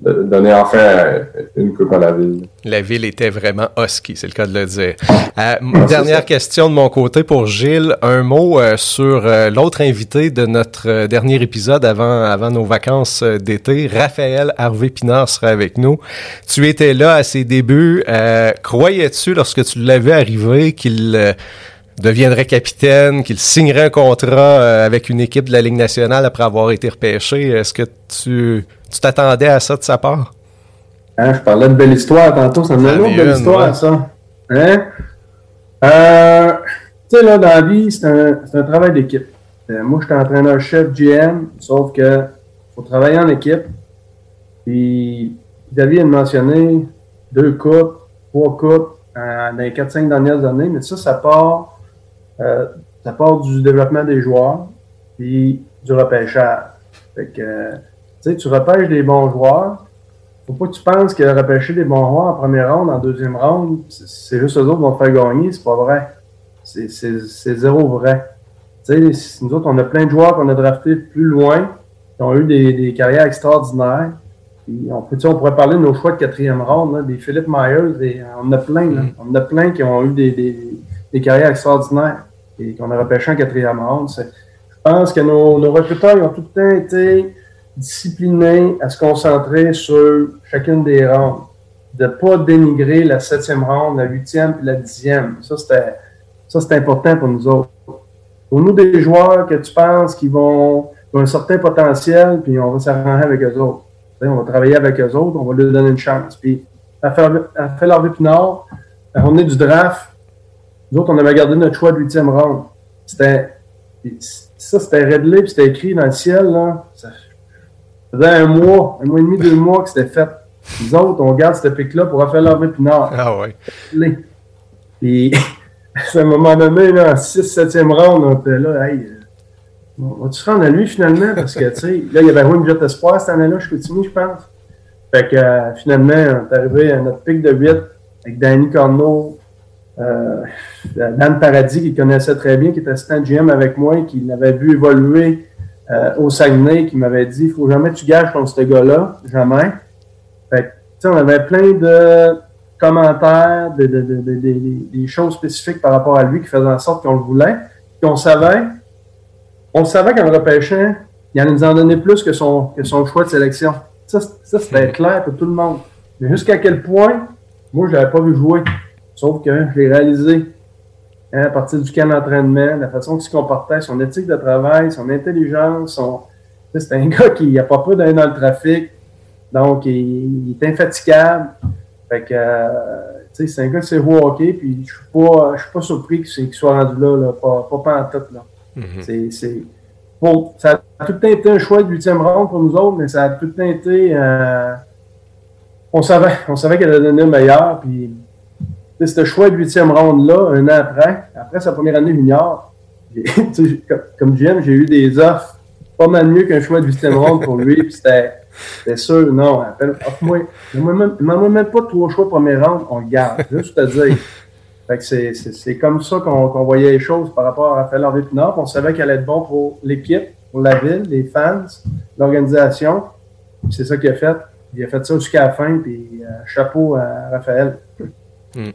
de donner enfin une coupe à la ville. La ville était vraiment husky, c'est le cas de le dire. Euh, dernière question de mon côté pour Gilles. Un mot euh, sur euh, l'autre invité de notre dernier épisode avant, avant nos vacances d'été. Raphaël Harvey-Pinard sera avec nous. Tu étais là à ses débuts. Croyais-tu, lorsque tu l'avais arrivé, qu'il deviendrait capitaine, qu'il signerait un contrat avec une équipe de la Ligue nationale après avoir été repêché? Est-ce que tu tu t'attendais à ça de sa part? Hein, je parlais de belle histoire tantôt, ça me donne une belle histoire, ça. Hein? Euh, tu sais, là, dans la vie, c'est un, un, travail d'équipe. Euh, moi, je suis entraîneur-chef GM, sauf que faut travailler en équipe. Puis, David a mentionné deux coupes, trois coupes euh, dans les 4-5 dernières années, mais ça, ça part, euh, ça part du développement des joueurs, puis du repêchage. Fait que, tu sais, tu repêches des bons joueurs. Faut pas que tu penses que repêcher des bons joueurs en première ronde, en deuxième ronde, c'est juste eux autres qui vont te faire gagner. C'est pas vrai. C'est zéro vrai. Tu sais, nous autres, on a plein de joueurs qu'on a draftés plus loin, qui ont eu des, des carrières extraordinaires. on, peut, on pourrait parler de nos choix de quatrième ronde, des Philippe Myers, on en a plein. Là. Mm-hmm. On en a plein qui ont eu des, des, des carrières extraordinaires et qu'on a repêché en quatrième ronde. Je pense que nos, recruteurs ont tout le temps été discipliné à se concentrer sur chacune des rondes, de ne pas dénigrer la septième ronde, la huitième et la dixième. Ça, c'était, ça, important pour nous autres. Pour nous, des joueurs que tu penses qui vont, ont un certain potentiel, puis on va s'arranger avec eux autres. on va travailler avec eux autres, on va leur donner une chance. Puis, à faire, leur Pinard, on est du draft. Nous autres, on avait gardé notre choix de huitième ronde. C'était, ça, c'était réglé, puis c'était écrit dans le ciel, là. Ça, faisait un mois, un mois et demi, deux mois que c'était fait. Nous autres, on garde cette pic-là pour refaire leur Pinard. Ah ouais. Puis, à un moment donné, là, en 6 7e round, on était là, hey, euh, on va-tu se rendre à lui finalement? Parce que, tu sais, là, il y avait un Jet Espoir cette année-là, je continue, je pense. Fait que, euh, finalement, on est arrivé à notre pic de 8 avec Danny Corneau, euh, Dan Paradis, qui connaissait très bien, qui était assistant GM avec moi, qui l'avait vu évoluer euh, au Saguenay qui m'avait dit il faut jamais que tu gages contre ce gars-là, jamais. Fait que, on avait plein de commentaires, de, de, de, des choses spécifiques par rapport à lui qui faisaient en sorte qu'on le voulait. Puis on savait, on savait qu'en repêchant, il en nous en donnait plus que son, que son choix de sélection. Ça, ça c'était clair pour tout le monde. Mais jusqu'à quel point, moi, je l'avais pas vu jouer. Sauf que je l'ai réalisé. Hein, à partir du camp d'entraînement, la façon qu'il se comportait, son éthique de travail, son intelligence, son... c'est un gars qui n'a pas peur d'aller dans le trafic, donc il, est infatigable. Fait que, euh, c'est un gars qui sait jouer au hockey, puis je suis pas, je suis pas surpris qu'il soit rendu là, là pas, pas en tête. Là. Mm-hmm. C'est, bon, ça a tout le temps été un choix de huitième ronde pour nous autres, mais ça a tout le temps été. Euh, on savait, on savait qu'elle allait donner le meilleur, puis ce choix de huitième ronde-là, un an après, après sa première année junior, comme j'aime, j'ai eu des offres pas mal mieux qu'un choix de huitième ronde pour lui. Puis c'était sûr, non, offre-moi. Demande-moi même pas trois choix première ronde, on garde. Juste te dire. C'est comme ça qu'on voyait les choses par rapport à Raphaël Harvey Pinard. On savait qu'elle allait être bon pour l'équipe, pour la ville, les fans, l'organisation. C'est ça qu'il a fait. Il a fait ça jusqu'à la fin, euh, chapeau à Raphaël. Hmm.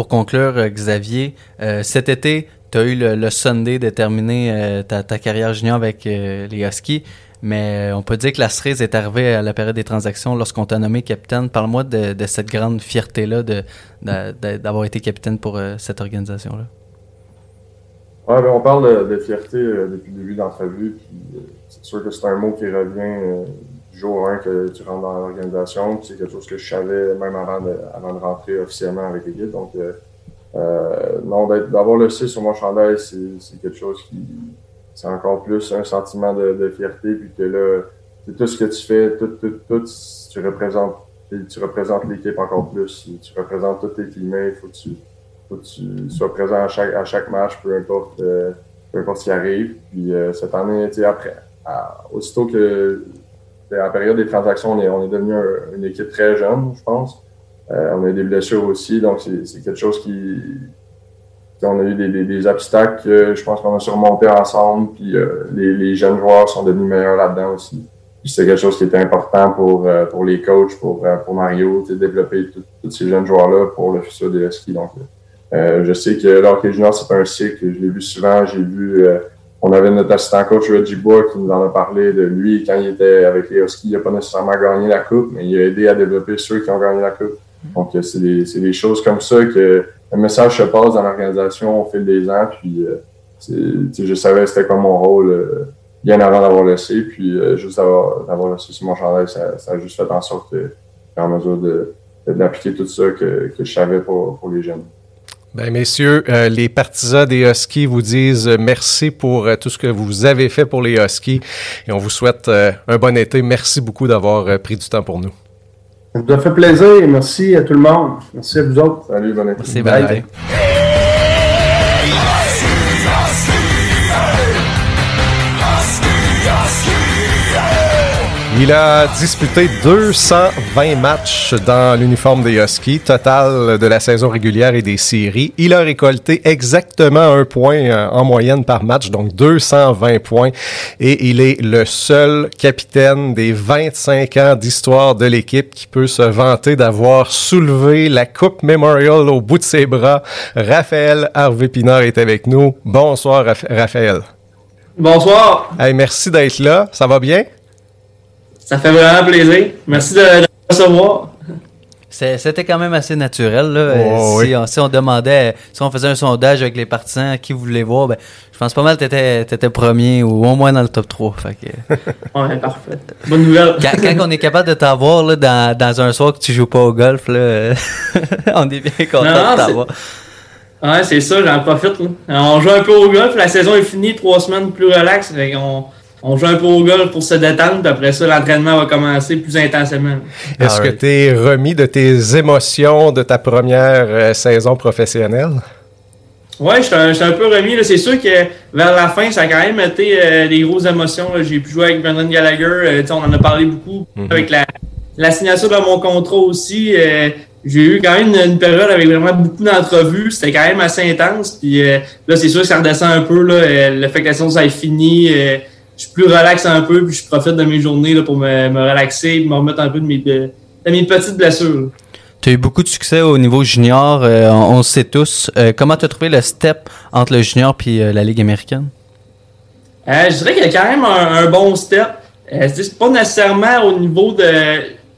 Pour conclure, euh, Xavier, euh, cet été, tu as eu le, Sunday de terminer ta, carrière junior avec les Huskies, mais on peut dire que la cerise est arrivée à la période des transactions lorsqu'on t'a nommé capitaine. Parle-moi de, cette grande fierté-là d'avoir été capitaine pour cette organisation-là. Ben, on parle de, fierté depuis le début de l'entrevue, c'est sûr que c'est un mot qui revient jour 1 que tu rentres dans l'organisation. C'est quelque chose que je savais même avant de, avant de rentrer officiellement avec l'équipe. Donc, euh, euh non, d'avoir le C sur mon chandail, c'est quelque chose qui. C'est encore plus un sentiment de, fierté. Puis que là, c'est tout ce que tu fais, tout, tout, tout, tu représentes, tu représentes l'équipe encore plus. Tu représentes tous tes teammates. Il faut que tu, faut que tu sois présent à chaque, à chaque match, peu importe, euh, peu importe ce qui arrive. Puis euh, cette année, après, aussitôt que à la période des transactions, on est, devenu une équipe très jeune, je pense. Euh, on a eu des blessures aussi, donc c'est quelque chose qui. On a eu des, obstacles que je pense qu'on a surmonté ensemble, puis euh, les, jeunes joueurs sont devenus meilleurs là-dedans aussi. C'est quelque chose qui était important pour, euh, les coachs, pour, pour Mario, développer tous ces jeunes joueurs-là pour le futur des skis. Donc, je sais que l'Hockey Junior, c'est un cycle, je l'ai vu souvent, j'ai vu on avait notre assistant coach Reggie Bois qui nous en a parlé de lui quand il était avec les Huskies. Il n'a pas nécessairement gagné la coupe, mais il a aidé à développer ceux qui ont gagné la coupe. Donc, euh, c'est des, des, choses comme ça que le message se passe dans l'organisation au fil des ans. Puis, euh, je savais c'était quoi mon rôle euh, bien avant d'avoir laissé. Puis, juste d'avoir laissé sur mon chandail, ça, ça, a juste fait en sorte que en mesure de, d'appliquer tout ça que, que je savais pour, pour les jeunes. Ben, messieurs, euh, les partisans des Huskies vous disent euh, merci pour euh, tout ce que vous avez fait pour les Huskies et on vous souhaite un bon été. Merci beaucoup d'avoir pris du temps pour nous. Ça nous a fait plaisir. Merci à tout le monde. Merci à vous autres. Salut, bon été. Merci, bye. Il a disputé 220 matchs dans l'uniforme des Huskies, total de la saison régulière et des séries. Il a récolté exactement un point euh, en moyenne par match, donc 220 points. Et il est le seul capitaine des 25 ans d'histoire de l'équipe qui peut se vanter d'avoir soulevé la Coupe Memorial au bout de ses bras. Raphaël Harvey-Pinard est avec nous. Bonsoir, Raphaël. Bonsoir. Hey, merci d'être là. Ça va bien? Ça fait vraiment plaisir. Merci de, de recevoir. C'était quand même assez naturel. Là. Oh, si, on, si, on, demandait, si on faisait un sondage avec les partisans qui voulaient voir, ben, je pense pas mal que tu étais, premier ou au moins dans le top 3. Fait que... ouais, parfait. Bonne nouvelle. Quand, quand on est capable de t'avoir dans, dans un soir que tu joues pas au golf, là, on est bien content de t'avoir. Ouais, c'est ça, j'en profite. Là. On joue un peu au golf, la saison est finie, trois semaines plus relax. Fait on, on joue un peu au golf pour se détendre, puis après ça, l'entraînement va commencer plus intensément. Est-ce que tu es remis de tes émotions de ta première euh, saison professionnelle? Oui, je suis un, peu remis. C'est sûr que vers la fin, ça a quand même été euh, des grosses émotions. J'ai pu jouer avec Brendan Gallagher. Euh, on en a parlé beaucoup. Mhm. Avec la, signature de mon contrat aussi, j'ai eu quand même une, période avec vraiment beaucoup d'entrevues. C'était quand même assez intense. Puis là, c'est sûr que ça redescend un peu. Là, le fait que la saison, ça ait fini je suis plus relax un peu, puis je profite de mes journées là, pour me, me relaxer, me remettre un peu de mes, de, mes petites blessures. Tu as eu beaucoup de succès au niveau junior, euh, on, le sait tous. Euh, comment tu as trouvé le step entre le junior et euh, la Ligue américaine? je dirais qu'il y a quand même un, bon step. c'est pas nécessairement au niveau de.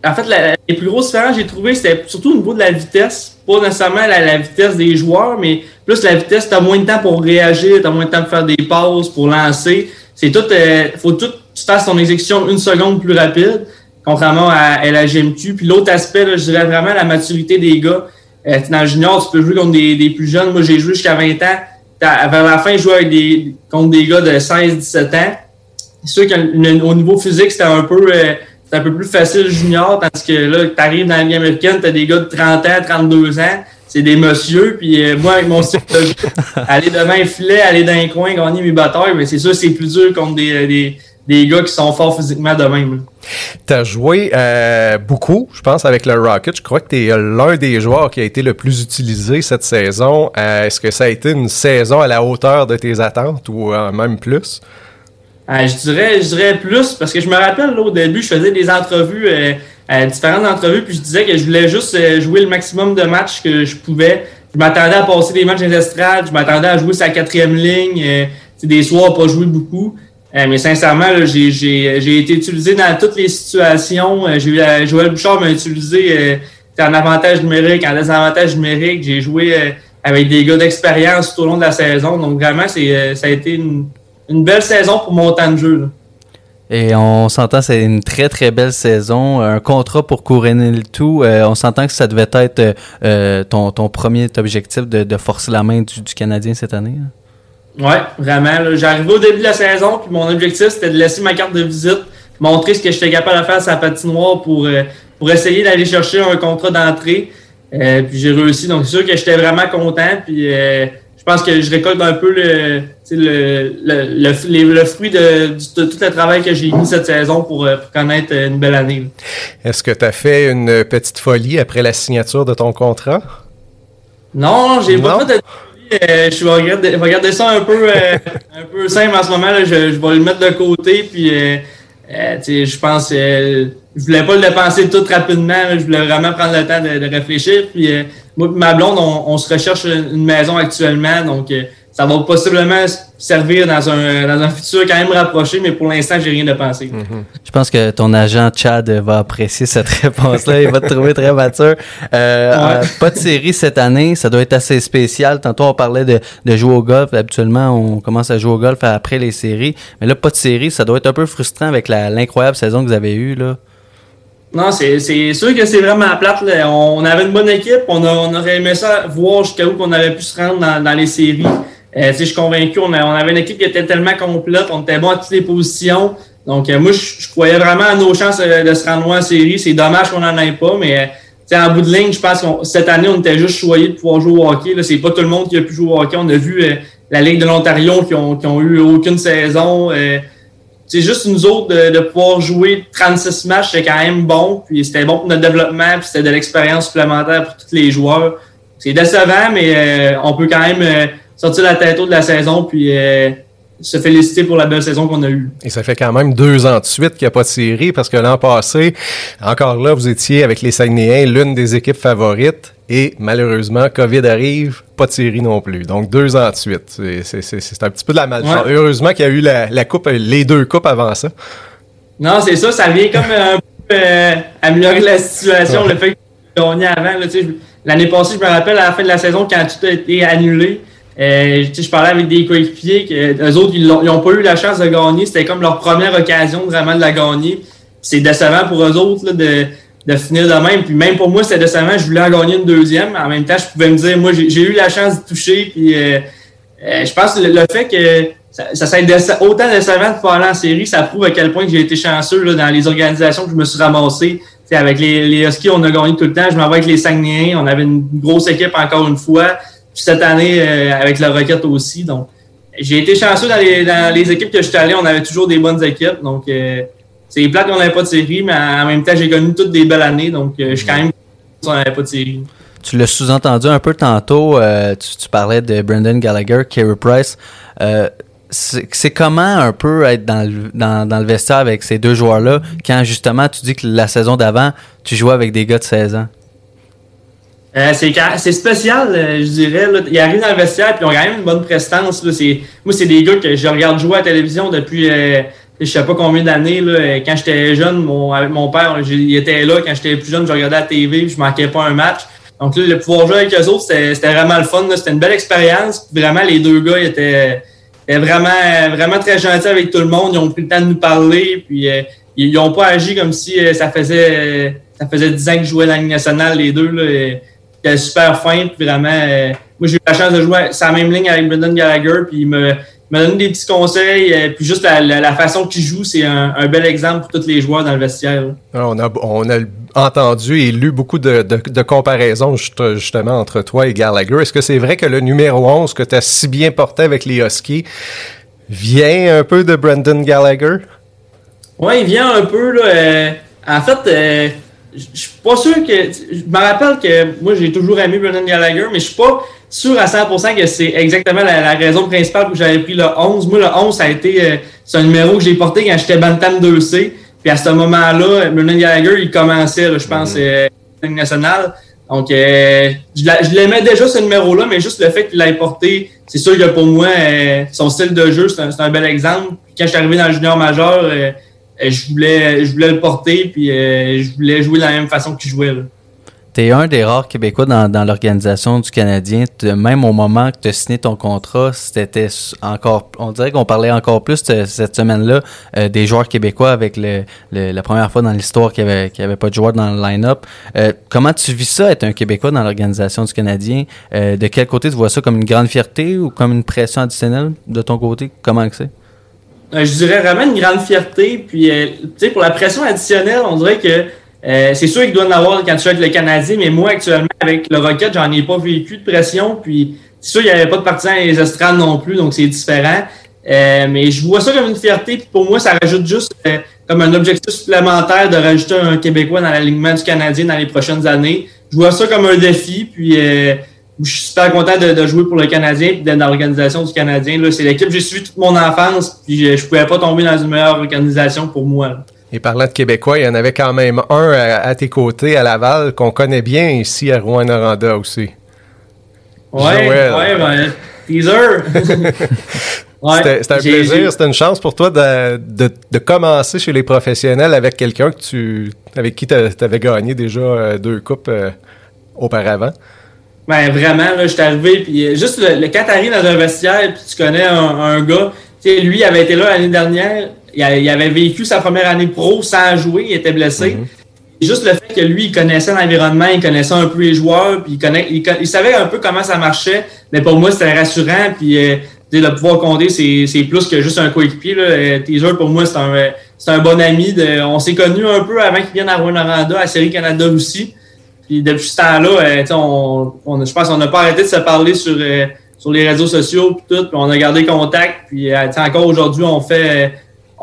En fait, les plus grosses différences que j'ai trouvées, c'était surtout au niveau de la vitesse. Pas nécessairement la, la vitesse des joueurs, mais plus la vitesse, tu as moins de temps pour réagir, tu as moins de temps pour faire des pauses, pour lancer c'est tout, euh, faut tout tu fasses ton exécution une seconde plus rapide, contrairement à, la GMQ. Puis l'autre aspect, je dirais vraiment la maturité des gars. Euh, dans le junior, tu peux jouer contre des, plus jeunes. Moi, j'ai joué jusqu'à 20 ans. Vers la fin, je jouais contre des gars de 16-17 ans. C'est sûr qu'au niveau physique, c'était un peu euh, un peu plus facile junior, parce que là, tu arrives dans la Ligue américaine, tu as des gars de 30 ans, 32 ans. C'est des messieurs. Puis euh, moi, avec mon style de jeu, aller devant un filet, aller dans un coin, gagner mes batailles, mais c'est sûr, c'est plus dur contre des, des, des gars qui sont forts physiquement de même. Tu as joué euh, beaucoup, je pense, avec le Rocket. Je crois que tu es l'un des joueurs qui a été le plus utilisé cette saison. Euh, Est-ce que ça a été une saison à la hauteur de tes attentes ou euh, même plus? Euh, je, dirais, je dirais plus, parce que je me rappelle, là, au début, je faisais des entrevues, euh, euh, différentes entrevues, puis je disais que je voulais juste euh, jouer le maximum de matchs que je pouvais. Je m'attendais à passer des matchs des je m'attendais à jouer sa quatrième ligne, euh, c'est des soirs pas jouer beaucoup. Euh, mais sincèrement, j'ai, été utilisé dans toutes les situations. J'ai Joël Bouchard m'a utilisé en avantage numérique, en désavantage numérique. J'ai joué avec des gars d'expérience tout au long de la saison. Donc vraiment, c'est, ça a été une, une belle saison pour mon temps de jeu. là. Et on s'entend, c'est une très très belle saison. Un contrat pour couronner le tout. Euh, on s'entend que ça devait être euh, euh, ton, ton premier objectif de, de forcer la main du, du Canadien cette année. hein? Ouais, vraiment. là. J'arrivais au début de la saison, puis mon objectif, c'était de laisser ma carte de visite, montrer ce que j'étais capable de faire sur la patinoire pour, euh, pour essayer d'aller chercher un contrat d'entrée. Puis j'ai réussi, donc c'est sûr que j'étais vraiment content. Puis je pense que je récolte un peu le, le, le, le, les- le fruit de, tout le travail que j'ai mis cette saison pour, euh, pour connaître une belle année. Est-ce que tu as fait une petite folie après la signature de ton contrat? Non, j'ai pas fait de euh, je vais regarder, je vais regarder ça un peu, euh, un peu simple en ce moment. Là. Je, je vais le mettre de côté. Puis, euh, euh, je pense, euh, je voulais pas le dépenser tout rapidement. là. Je voulais vraiment prendre le temps de, de réfléchir. Puis, euh, moi, et ma blonde, on, on se recherche une maison actuellement. Donc, euh, ça va possiblement servir dans un, dans un futur quand même rapproché. Mais pour l'instant, j'ai rien de pensé. Je pense que ton agent Chad va apprécier cette réponse-là. Il va te trouver très mature. Euh, Ouais. euh, pas de série cette année. Ça doit être assez spécial. Tantôt, on parlait de, de jouer au golf. Habituellement, on commence à jouer au golf après les séries. Mais là, pas de série. Ça doit être un peu frustrant avec l'incroyable saison que vous avez eue. Là. Non, c'est sûr que c'est vraiment plate. là. On avait une bonne équipe. On, a- on aurait aimé ça voir jusqu'à où on avait pu se rendre dans, dans les séries. Euh, je suis convaincu. On, on avait une équipe qui était tellement complète. On était bon à toutes les positions. Donc, euh, moi, je, croyais vraiment à nos chances euh, de se rendre loin en série. C'est dommage qu'on n'en ait pas, mais euh, en bout de ligne, je pense que cette année, on était juste choyés de pouvoir jouer au hockey. C'est pas tout le monde qui a pu jouer au hockey. On a vu euh, la Ligue de l'Ontario qui ont, qui ont eu aucune saison. C'est juste nous autres de, de pouvoir jouer 36 matchs, c'est quand même bon. Puis c'était bon pour notre développement, puis c'était de l'expérience supplémentaire pour tous les joueurs. C'est décevant, mais euh, on peut quand même euh, sortir la tête haute de la saison, puis euh, se féliciter pour la belle saison qu'on a eue. Et ça fait quand même deux ans de suite qu'il n'y a pas de série parce que l'an passé, encore là, vous étiez avec les Saguenayens l'une des équipes favorites et malheureusement, COVID arrive, pas de série non plus. Donc deux ans de suite. C'est- un petit peu de la malchance. Ouais. Heureusement qu'il y a eu la, la coupe, les deux coupes avant ça. Non, c'est ça, ça vient comme un peu euh, améliorer la situation, le fait qu'on gagné avant. L'année passée, je me rappelle à la fin de la saison, quand tout a été annulé, euh, je parlais avec des coéquipiers que eux autres, ils n'ont pas eu la chance de gagner. C'était comme leur première occasion vraiment de la gagner. C'est décevant pour eux autres là, de, de finir de même. Puis même pour moi, c'était décevant. Je voulais en gagner une deuxième. En même temps, je pouvais me dire, moi, j'ai eu la chance de toucher. Puis euh, euh, je pense que le, fait que ça, ça soit autant décevant de pouvoir aller en série, ça prouve à quel point j'ai été chanceux là, dans les organisations que je me suis ramassé. Tu sais, avec les, les Huskies, on a gagné tout le temps. Je m'en vais avec les Saguenayens. On avait une grosse équipe encore une fois. Puis cette année, euh, avec la Rocket aussi. Donc, j'ai été chanceux dans les, dans les équipes que je suis allé. On avait toujours des bonnes équipes. Donc, euh, c'est plate qu'on n'avait pas de série, mais en même temps, j'ai connu toutes des belles années. Donc, euh, je suis quand même content qu'on n'avait pas de série. Tu l'as sous-entendu un peu tantôt. euh, tu, tu parlais de Brendan Gallagher, Carey Price. Euh, c'est comment un peu être dans le, dans, dans le vestiaire avec ces deux joueurs-là quand justement tu dis que la saison d'avant, tu jouais avec des gars de 16 ans? Euh, c'est spécial, euh, je dirais. Là. Ils arrivent dans le vestiaire et ils ont quand même une bonne prestance. Là. Moi, c'est des gars que je regarde jouer à la télévision depuis euh, je sais pas combien d'années. Euh, Quand j'étais jeune, mon, avec mon père, il était là. Quand j'étais plus jeune, je regardais la TV je manquais pas un match. Donc là, de pouvoir jouer avec eux autres, c'était vraiment le fun. C'était une belle expérience. Vraiment, les deux gars ils étaient, étaient vraiment, vraiment très gentils avec tout le monde. Ils ont pris le temps de nous parler. Puis euh, ils ils ont pas agi comme si euh, ça faisait ça faisait 10 ans que je jouais la Ligue nationale, les deux. Là, Et il était super fin, puis vraiment, moi j'ai eu la chance de jouer sur la même ligne avec Brendan Gallagher, puis il me, me donne des petits conseils. euh, puis juste la, la- la façon qu'il joue, c'est un, un bel exemple pour tous les joueurs dans le vestiaire. Ah, On a, on a entendu et lu beaucoup de, de, de comparaisons juste- justement entre toi et Gallagher. Est-ce que c'est vrai que le numéro 11 que tu as si bien porté avec les Huskies vient un peu de Brendan Gallagher? Ouais, il vient un peu, là. euh, en fait, euh, je suis pas sûr que. Je me rappelle que moi, j'ai toujours aimé Brendan Gallagher, mais je suis pas sûr à 100% que c'est exactement la, la raison principale pour que j'avais pris le 11. Moi, le 11, ça a été. euh, c'est un numéro que j'ai porté quand j'étais Bantam 2C. Puis à ce moment-là, Brendan Gallagher, il commençait, là, je pense, euh, en Ligue nationale. Donc, euh, je la- je l'aimais déjà ce numéro-là, mais juste le fait qu'il l'ait porté, c'est sûr que pour moi, euh, son style de jeu, c'est un, un bel exemple. Quand je suis arrivé dans le junior majeur, euh, euh, je voulais, je voulais le porter, puis euh, je voulais jouer de la même façon qu'il jouait. Là. T'es un des rares Québécois dans, l'organisation du Canadien. Même au moment que tu as signé ton contrat, c'était encore. On dirait qu'on parlait encore plus cette semaine-là euh, des joueurs québécois avec la première fois dans l'histoire qu'il n'y avait, avait pas de joueurs dans le line-up. Euh, comment tu vis ça, être un Québécois dans l'organisation du Canadien? De quel côté tu vois ça comme une grande fierté ou comme une pression additionnelle de ton côté? Comment que c'est? Euh, je dirais vraiment une grande fierté. Puis, euh, tu sais, pour la pression additionnelle, on dirait que euh, c'est sûr qu'il doit en avoir quand tu joues avec le Canadien, mais moi, actuellement, avec le Rocket, j'en ai pas vécu de pression. Puis, c'est sûr qu'il n'y avait pas de partisans et les estrades non plus, donc c'est différent. Euh, mais je vois ça comme une fierté. Puis pour moi, ça rajoute juste euh, comme un objectif supplémentaire de rajouter un Québécois dans l'alignement du Canadien dans les prochaines années. Je vois ça comme un défi. Puis euh, je suis super content de, de jouer pour le Canadien et d'être dans l'organisation du Canadien. Là, c'est l'équipe que j'ai suivi toute mon enfance. Puis je, je pouvais pas tomber dans une meilleure organisation pour moi. là. Et parlant de Québécois, il y en avait quand même un à, à tes côtés à Laval qu'on connaît bien ici à Rouen-Noranda aussi. Ouais, Joël. ouais, ben, teaser. Ouais, C'était un plaisir, c'était une chance pour toi de, de, de commencer chez les professionnels avec quelqu'un que tu avec qui tu avais gagné déjà euh, deux coupes euh, auparavant. Ben vraiment, là, je suis arrivé, puis euh, juste le, le- t'arrives dans un vestiaire, puis tu connais un, un gars, tu sais, lui il avait été là l'année dernière, il, a- il avait vécu sa première année pro sans jouer, il était blessé. Et Juste le fait que lui, il connaissait l'environnement, il connaissait un peu les joueurs, puis il, connaît, il, il savait un peu comment ça marchait, mais pour moi, c'était rassurant, puis euh, de pouvoir compter, c'est c'est plus que juste un coéquipier. là. Euh, Teaser, pour moi, c'est un, c'est un bon ami. De, on s'est connus un peu avant qu'il vienne à Rwanda, à Série Canada aussi. Puis depuis ce temps-là, euh, on, on, je pense qu'on n'a pas arrêté de se parler sur, euh, sur les réseaux sociaux puis tout, puis on a gardé contact. Puis euh, encore aujourd'hui, on fait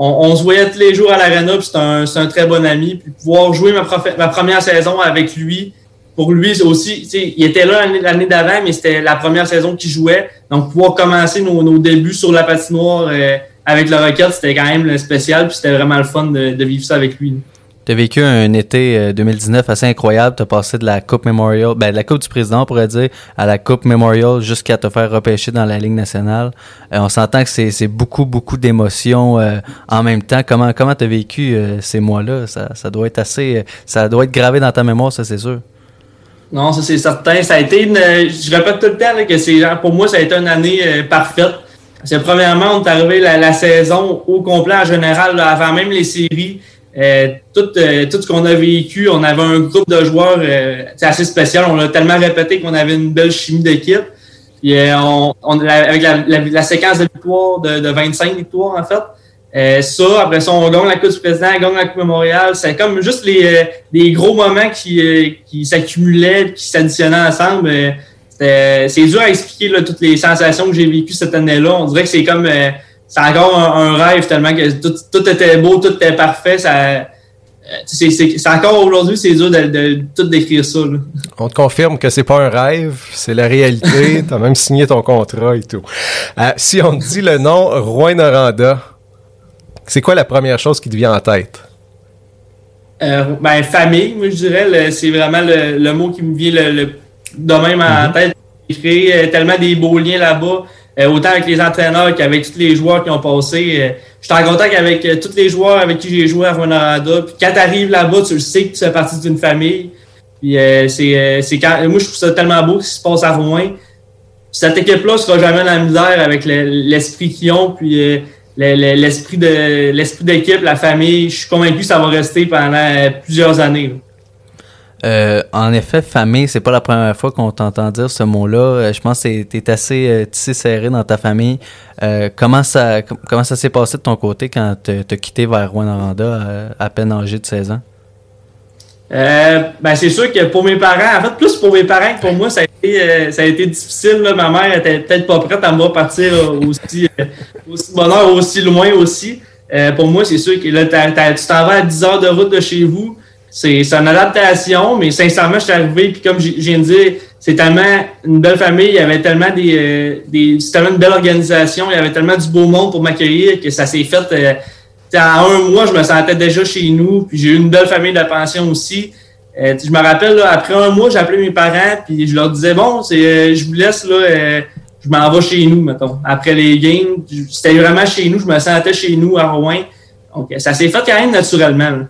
on, se voyait tous les jours à l'arena, puis c'est un, un très bon ami. Puis pouvoir jouer ma, première saison avec lui, pour lui aussi, il était là l'année- d'avant, mais c'était la première saison qu'il jouait. Donc pouvoir commencer nos, nos débuts sur la patinoire euh, avec le Rocket, c'était quand même spécial, puis c'était vraiment le fun de vivre ça avec lui. Tu as vécu un été euh, 2019 assez incroyable. Tu as passé de la Coupe Memorial, ben, de la Coupe du Président, on pourrait dire, à la Coupe Memorial jusqu'à te faire repêcher dans la Ligue nationale. Euh, on s'entend que c'est beaucoup, beaucoup d'émotions euh, en même temps. Comment comment tu as vécu euh, ces mois-là? Ça, ça doit être assez. euh, ça doit être gravé dans ta mémoire, ça, c'est sûr. Non, ça c'est certain. Ça a été une. Je répète tout le temps que c'est pour moi, ça a été une année euh, parfaite. Parce que premièrement, on est arrivé la, la saison au complet en général, avant même les séries. Euh, tout, euh, tout ce qu'on a vécu, on avait un groupe de joueurs euh, assez spécial. On l'a tellement répété qu'on avait une belle chimie d'équipe. Puis on, on- avec la, la- la séquence de victoires, de, de 25 victoires en fait. Euh, ça, après ça, on gagne la Coupe du Président, on gagne la Coupe Memorial. C'est comme juste les, euh, des gros moments qui, euh, qui s'accumulaient, qui s'additionnaient ensemble. C'est dur à expliquer là, toutes les sensations que j'ai vécues cette année-là. On dirait que c'est comme c'est encore un, un rêve tellement que tout, tout était beau, tout était parfait. Ça, euh, c'est, encore aujourd'hui, c'est dur de, de tout décrire ça. là. On te confirme que c'est pas un rêve, c'est la réalité. tu as même signé ton contrat et tout. Euh, si on te dit le nom Rouen-Noranda, c'est quoi la première chose qui te vient en tête? Euh, ben, famille, moi je dirais, c'est vraiment le, le mot qui me vient le, le- de même en tête. J'ai créé tellement des beaux liens là-bas, autant avec les entraîneurs qu'avec tous les joueurs qui ont passé. Euh, J'étais en contact avec euh, tous les joueurs avec qui j'ai joué à Rwanda. Puis quand tu arrives là-bas, tu le sais que tu fais partie d'une famille. Puis euh, c'est, euh, c'est quand, moi je trouve ça tellement beau ce qui se passe à Rouen. Cette équipe-là sera jamais dans la misère avec le- l'esprit qu'ils ont, puis euh, le- le- l'esprit de l'esprit d'équipe, la famille. Je suis convaincu que ça va rester pendant euh, plusieurs années. Euh, en effet, famille, c'est pas la première fois qu'on t'entend dire ce mot-là. Euh, je pense que t'es assez euh, tissé serré dans ta famille. Comment ça comment ça s'est passé de ton côté quand t'as quitté vers Rwanda à, peine âgé de 16 ans? ben c'est sûr que pour mes parents, en fait plus pour mes parents que pour moi, ça a été, ça a été difficile. Ma mère était peut-être pas prête à me voir partir aussi, aussi bonheur, aussi loin aussi. pour moi, c'est sûr que là, tu t'en vas à 10 heures de route de chez vous c'est une adaptation, mais sincèrement, je suis arrivé, puis comme je viens de dire, c'est tellement une belle famille, il y avait tellement des, euh, des c'est tellement une belle organisation, il y avait tellement du beau monde pour m'accueillir que ça s'est fait. Euh, en un mois, je me sentais déjà chez nous, puis j'ai eu une belle famille de pension aussi. Euh, je me rappelle, après un mois, appelé mes parents, puis je leur disais, bon, c'est, je vous laisse, là, je m'en vais chez nous, mettons. Après les games, c'était vraiment chez nous, je me sentais chez nous à Rouen. Donc, ça s'est fait quand même naturellement.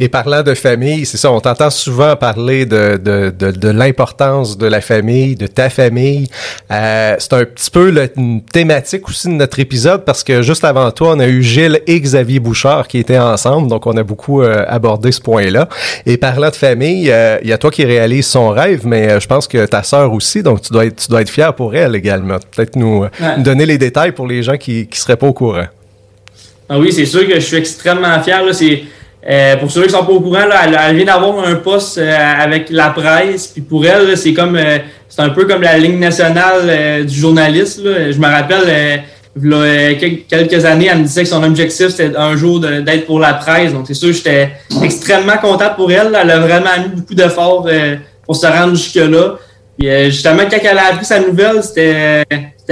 Et parlant de famille, c'est ça, on t'entend souvent parler de, de, de, de l'importance de la famille, de ta famille. Euh, c'est un petit peu la thématique aussi de notre épisode parce que juste avant toi, on a eu Gilles et Xavier Bouchard qui étaient ensemble, donc on a beaucoup euh, abordé ce point-là. Et parlant de famille, euh, il y a toi qui réalise son rêve, mais je pense que ta sœur aussi, donc tu dois être, tu dois être fier pour elle également. Peut-être nous, donner les détails pour les gens qui qui seraient pas au courant. Ah oui, c'est sûr que je suis extrêmement fier. Là. C'est euh, pour ceux qui sont pas au courant, là, elle, vient d'avoir un poste euh, avec la presse. Puis pour elle, c'est comme euh, c'est un peu comme la ligne nationale du journaliste. Je me rappelle, y a quelques années, elle me disait que son objectif, c'était un jour d'être pour la presse. Donc c'est sûr, j'étais extrêmement contente pour elle. Elle a vraiment mis beaucoup d'efforts pour se rendre jusque-là. Puis justement, quand elle a appris sa nouvelle, c'était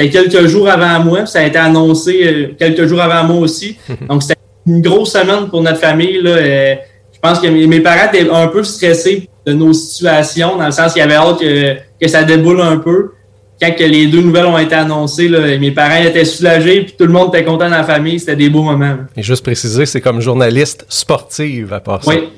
quelques jours avant moi. Ça a été annoncé quelques jours avant moi aussi. Donc c'était une grosse semaine pour notre famille. Là. Euh, je pense que mes, parents étaient un peu stressés de nos situations, dans le sens qu'il y avait hâte que, ça déboule un peu. Quand que les deux nouvelles ont été annoncées, là, mes parents étaient soulagés, puis tout le monde était content dans la famille. C'était des beaux moments. Et juste préciser, c'est comme journaliste sportive à part ça. Oui,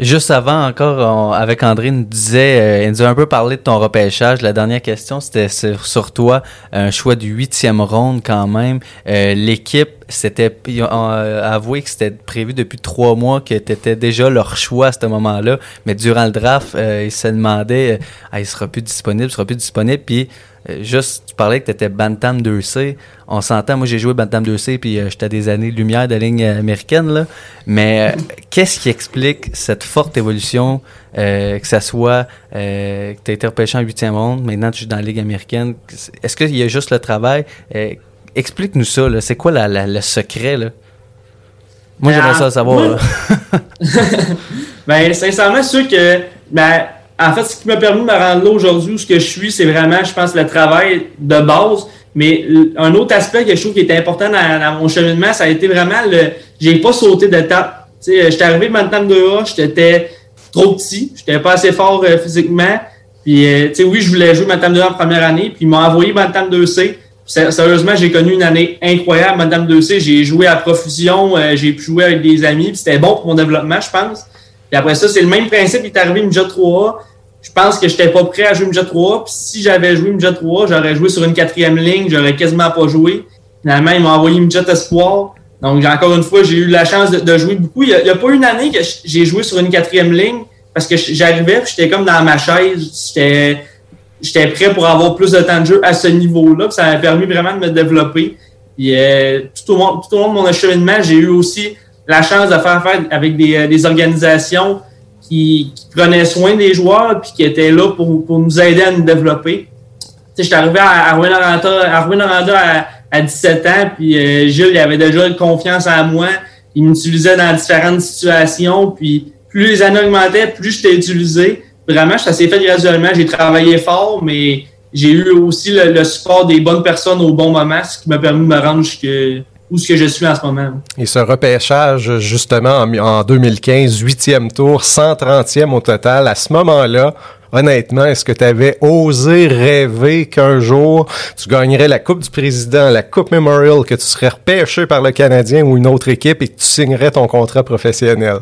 Juste avant, encore, avec André, nous disait, euh, il nous a un peu parlé de ton repêchage. La dernière question, c'était sur, toi, un choix du huitième ronde quand même. Euh, l'équipe, c'était, euh, avoué que c'était prévu depuis trois mois, que tu étais déjà leur choix à ce moment-là. Mais durant le draft, ils se demandaient, ah, il sera plus disponible, il sera plus disponible. Puis euh, juste, tu parlais que tu étais Bantam 2C. On s'entend, moi j'ai joué Bantam 2C, puis euh, j'étais des années-lumière de la ligne américaine. Là. Mais euh, qu'est-ce qui explique cette forte évolution, que ça soit que tu as été repêché en 8e monde, maintenant tu joues dans la ligue américaine? Est-ce qu'il y a juste le travail? Explique-nous ça, c'est quoi la, le secret? Là? Moi j'aimerais ça savoir. ben, sincèrement, sûr que ben, en fait, ce qui m'a permis de me rendre là aujourd'hui où ce que je suis, c'est vraiment, je pense, le travail de base. Mais un autre aspect que je trouve qui est important dans, mon cheminement, ça a été vraiment le. J'ai pas sauté d'étape. Tu sais, j'étais arrivé Bantam 2A, j'étais trop petit, j'étais pas assez fort euh, physiquement. Puis, euh, tu sais, oui, je voulais jouer Bantam 2A en première année, puis ils m'ont envoyé Bantam 2C. Sérieusement, j'ai connu une année incroyable, Bantam 2C. J'ai joué à profusion, euh, j'ai pu jouer avec des amis, puis c'était bon pour mon développement, je pense. Puis après ça, c'est le même principe qui est arrivé Midget 3A. Je pense que je n'étais pas prêt à jouer Midget 3A. Puis si j'avais joué Midget 3A, j'aurais joué sur une quatrième ligne, j'aurais quasiment pas joué. Finalement, ils m'ont envoyé Midget Espoir. Donc, encore une fois, j'ai eu la chance de, jouer beaucoup. Il n'y a, pas une année que j'ai joué sur une quatrième ligne parce que j'arrivais j'étais comme dans ma chaise. J'étais j'étais prêt pour avoir plus de temps de jeu à ce niveau-là. Ça m'a permis vraiment de me développer. Puis, euh, tout, au long, de mon acheminement, j'ai eu aussi la chance de faire affaire avec des, euh, organisations qui, prenaient soin des joueurs puis qui étaient là pour, nous aider à nous développer. Sais, j'étais arrivé à, à Rouen-Noranda à, à, 17 ans, puis euh, Gilles, il avait déjà confiance en moi. Il m'utilisait dans différentes situations, puis plus les années augmentaient, plus j'étais utilisé. Vraiment, ça s'est fait graduellement. J'ai travaillé fort, mais j'ai eu aussi le, support des bonnes personnes au bon moment, ce qui m'a permis de me rendre où je suis en ce moment. Et ce repêchage, justement, en, 2015, huitième tour, 130e au total, à ce moment-là, honnêtement, est-ce que tu avais osé rêver qu'un jour tu gagnerais la Coupe du Président, la Coupe Memorial, que tu serais repêché par le Canadien ou une autre équipe et que tu signerais ton contrat professionnel?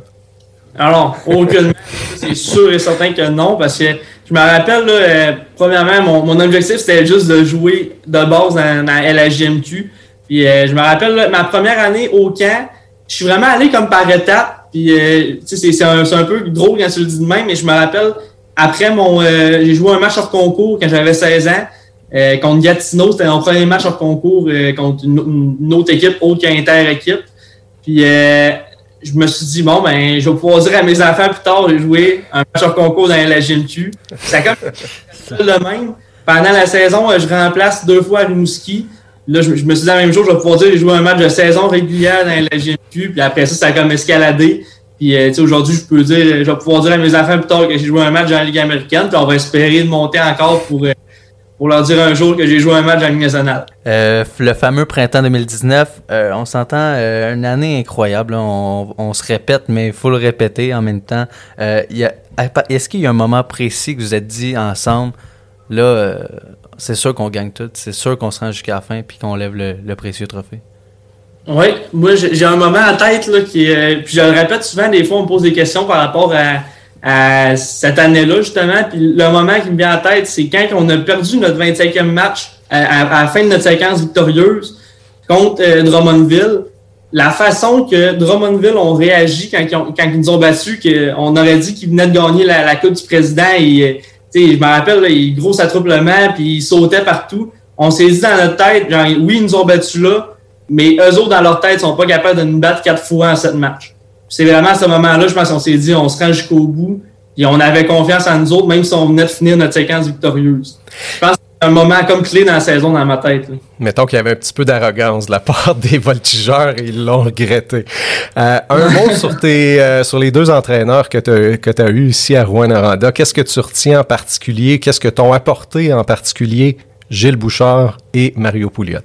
Alors, aucunement. c'est sûr et certain que non, parce que je me rappelle, là, euh, premièrement, mon, objectif, c'était juste de jouer de base dans, dans LHGMQ. Puis euh, je me rappelle, ma première année au camp, je suis vraiment allé comme par étapes. Puis, euh, c'est un, un, peu drôle quand tu le dis de même, mais je me rappelle, après mon. Euh, j'ai joué un match hors concours quand j'avais 16 ans. Euh, contre Gatineau, c'était mon premier match hors concours contre une, autre équipe autre qu'Inter-équipe. Puis je me suis dit, bon, ben, je vais pouvoir dire à mes enfants plus tard, j'ai joué un match hors concours dans la GMQ. C'est comme le même. Pendant la saison, je remplace deux fois à Rimouski. Là, je, me suis dit la même chose, je vais pouvoir dire j'ai joué un match de saison régulière dans la GMQ, puis après ça, ça a comme escaladé. Puis euh, aujourd'hui, je peux dire, je vais pouvoir dire à mes enfants plus tard que j'ai joué un match dans la Ligue américaine, puis on va espérer de monter encore pour, euh, pour leur dire un jour que j'ai joué un match la Ligue nationale. Euh, le fameux printemps 2019, on s'entend une année incroyable. On, on, se répète, mais il faut le répéter en même temps. Est-ce qu'il y a un moment précis que vous êtes dit ensemble, là c'est sûr qu'on gagne tout. C'est sûr qu'on se rend jusqu'à la fin puis qu'on lève le, précieux trophée? Oui, moi j'ai un moment en tête là, qui euh, puis je le répète souvent, des fois on me pose des questions par rapport à, cette année-là, justement. Puis le moment qui me vient en tête, c'est quand on a perdu notre 25e match à, la fin de notre séquence victorieuse contre euh, Drummondville. La façon que Drummondville ont réagi quand, ils, nous ont battus, qu'on aurait dit qu'ils venaient de gagner la, Coupe du Président et je me rappelle, là, il gros attrouplement, puis il sautait partout. On s'est dit dans notre tête, genre, oui, ils nous ont battus là, mais eux autres, dans leur tête, sont pas capables de nous battre quatre fois en sept matchs. C'est vraiment à ce moment-là, je pense qu'on s'est dit, on se rend jusqu'au bout, et on avait confiance en nous autres, même si on venait de finir notre séquence victorieuse. Je pense un moment comme clé dans la saison dans ma tête. Mettons qu'il y avait un petit peu d'arrogance de la part des voltigeurs et ils l'ont regretté. Euh, un mot sur, tes, euh, sur les deux entraîneurs que tu as eu ici à Rouen-Noranda. Qu'est-ce que tu retiens en particulier? Qu'est-ce que t'ont apporté en particulier Gilles Bouchard et Mario Pouliot?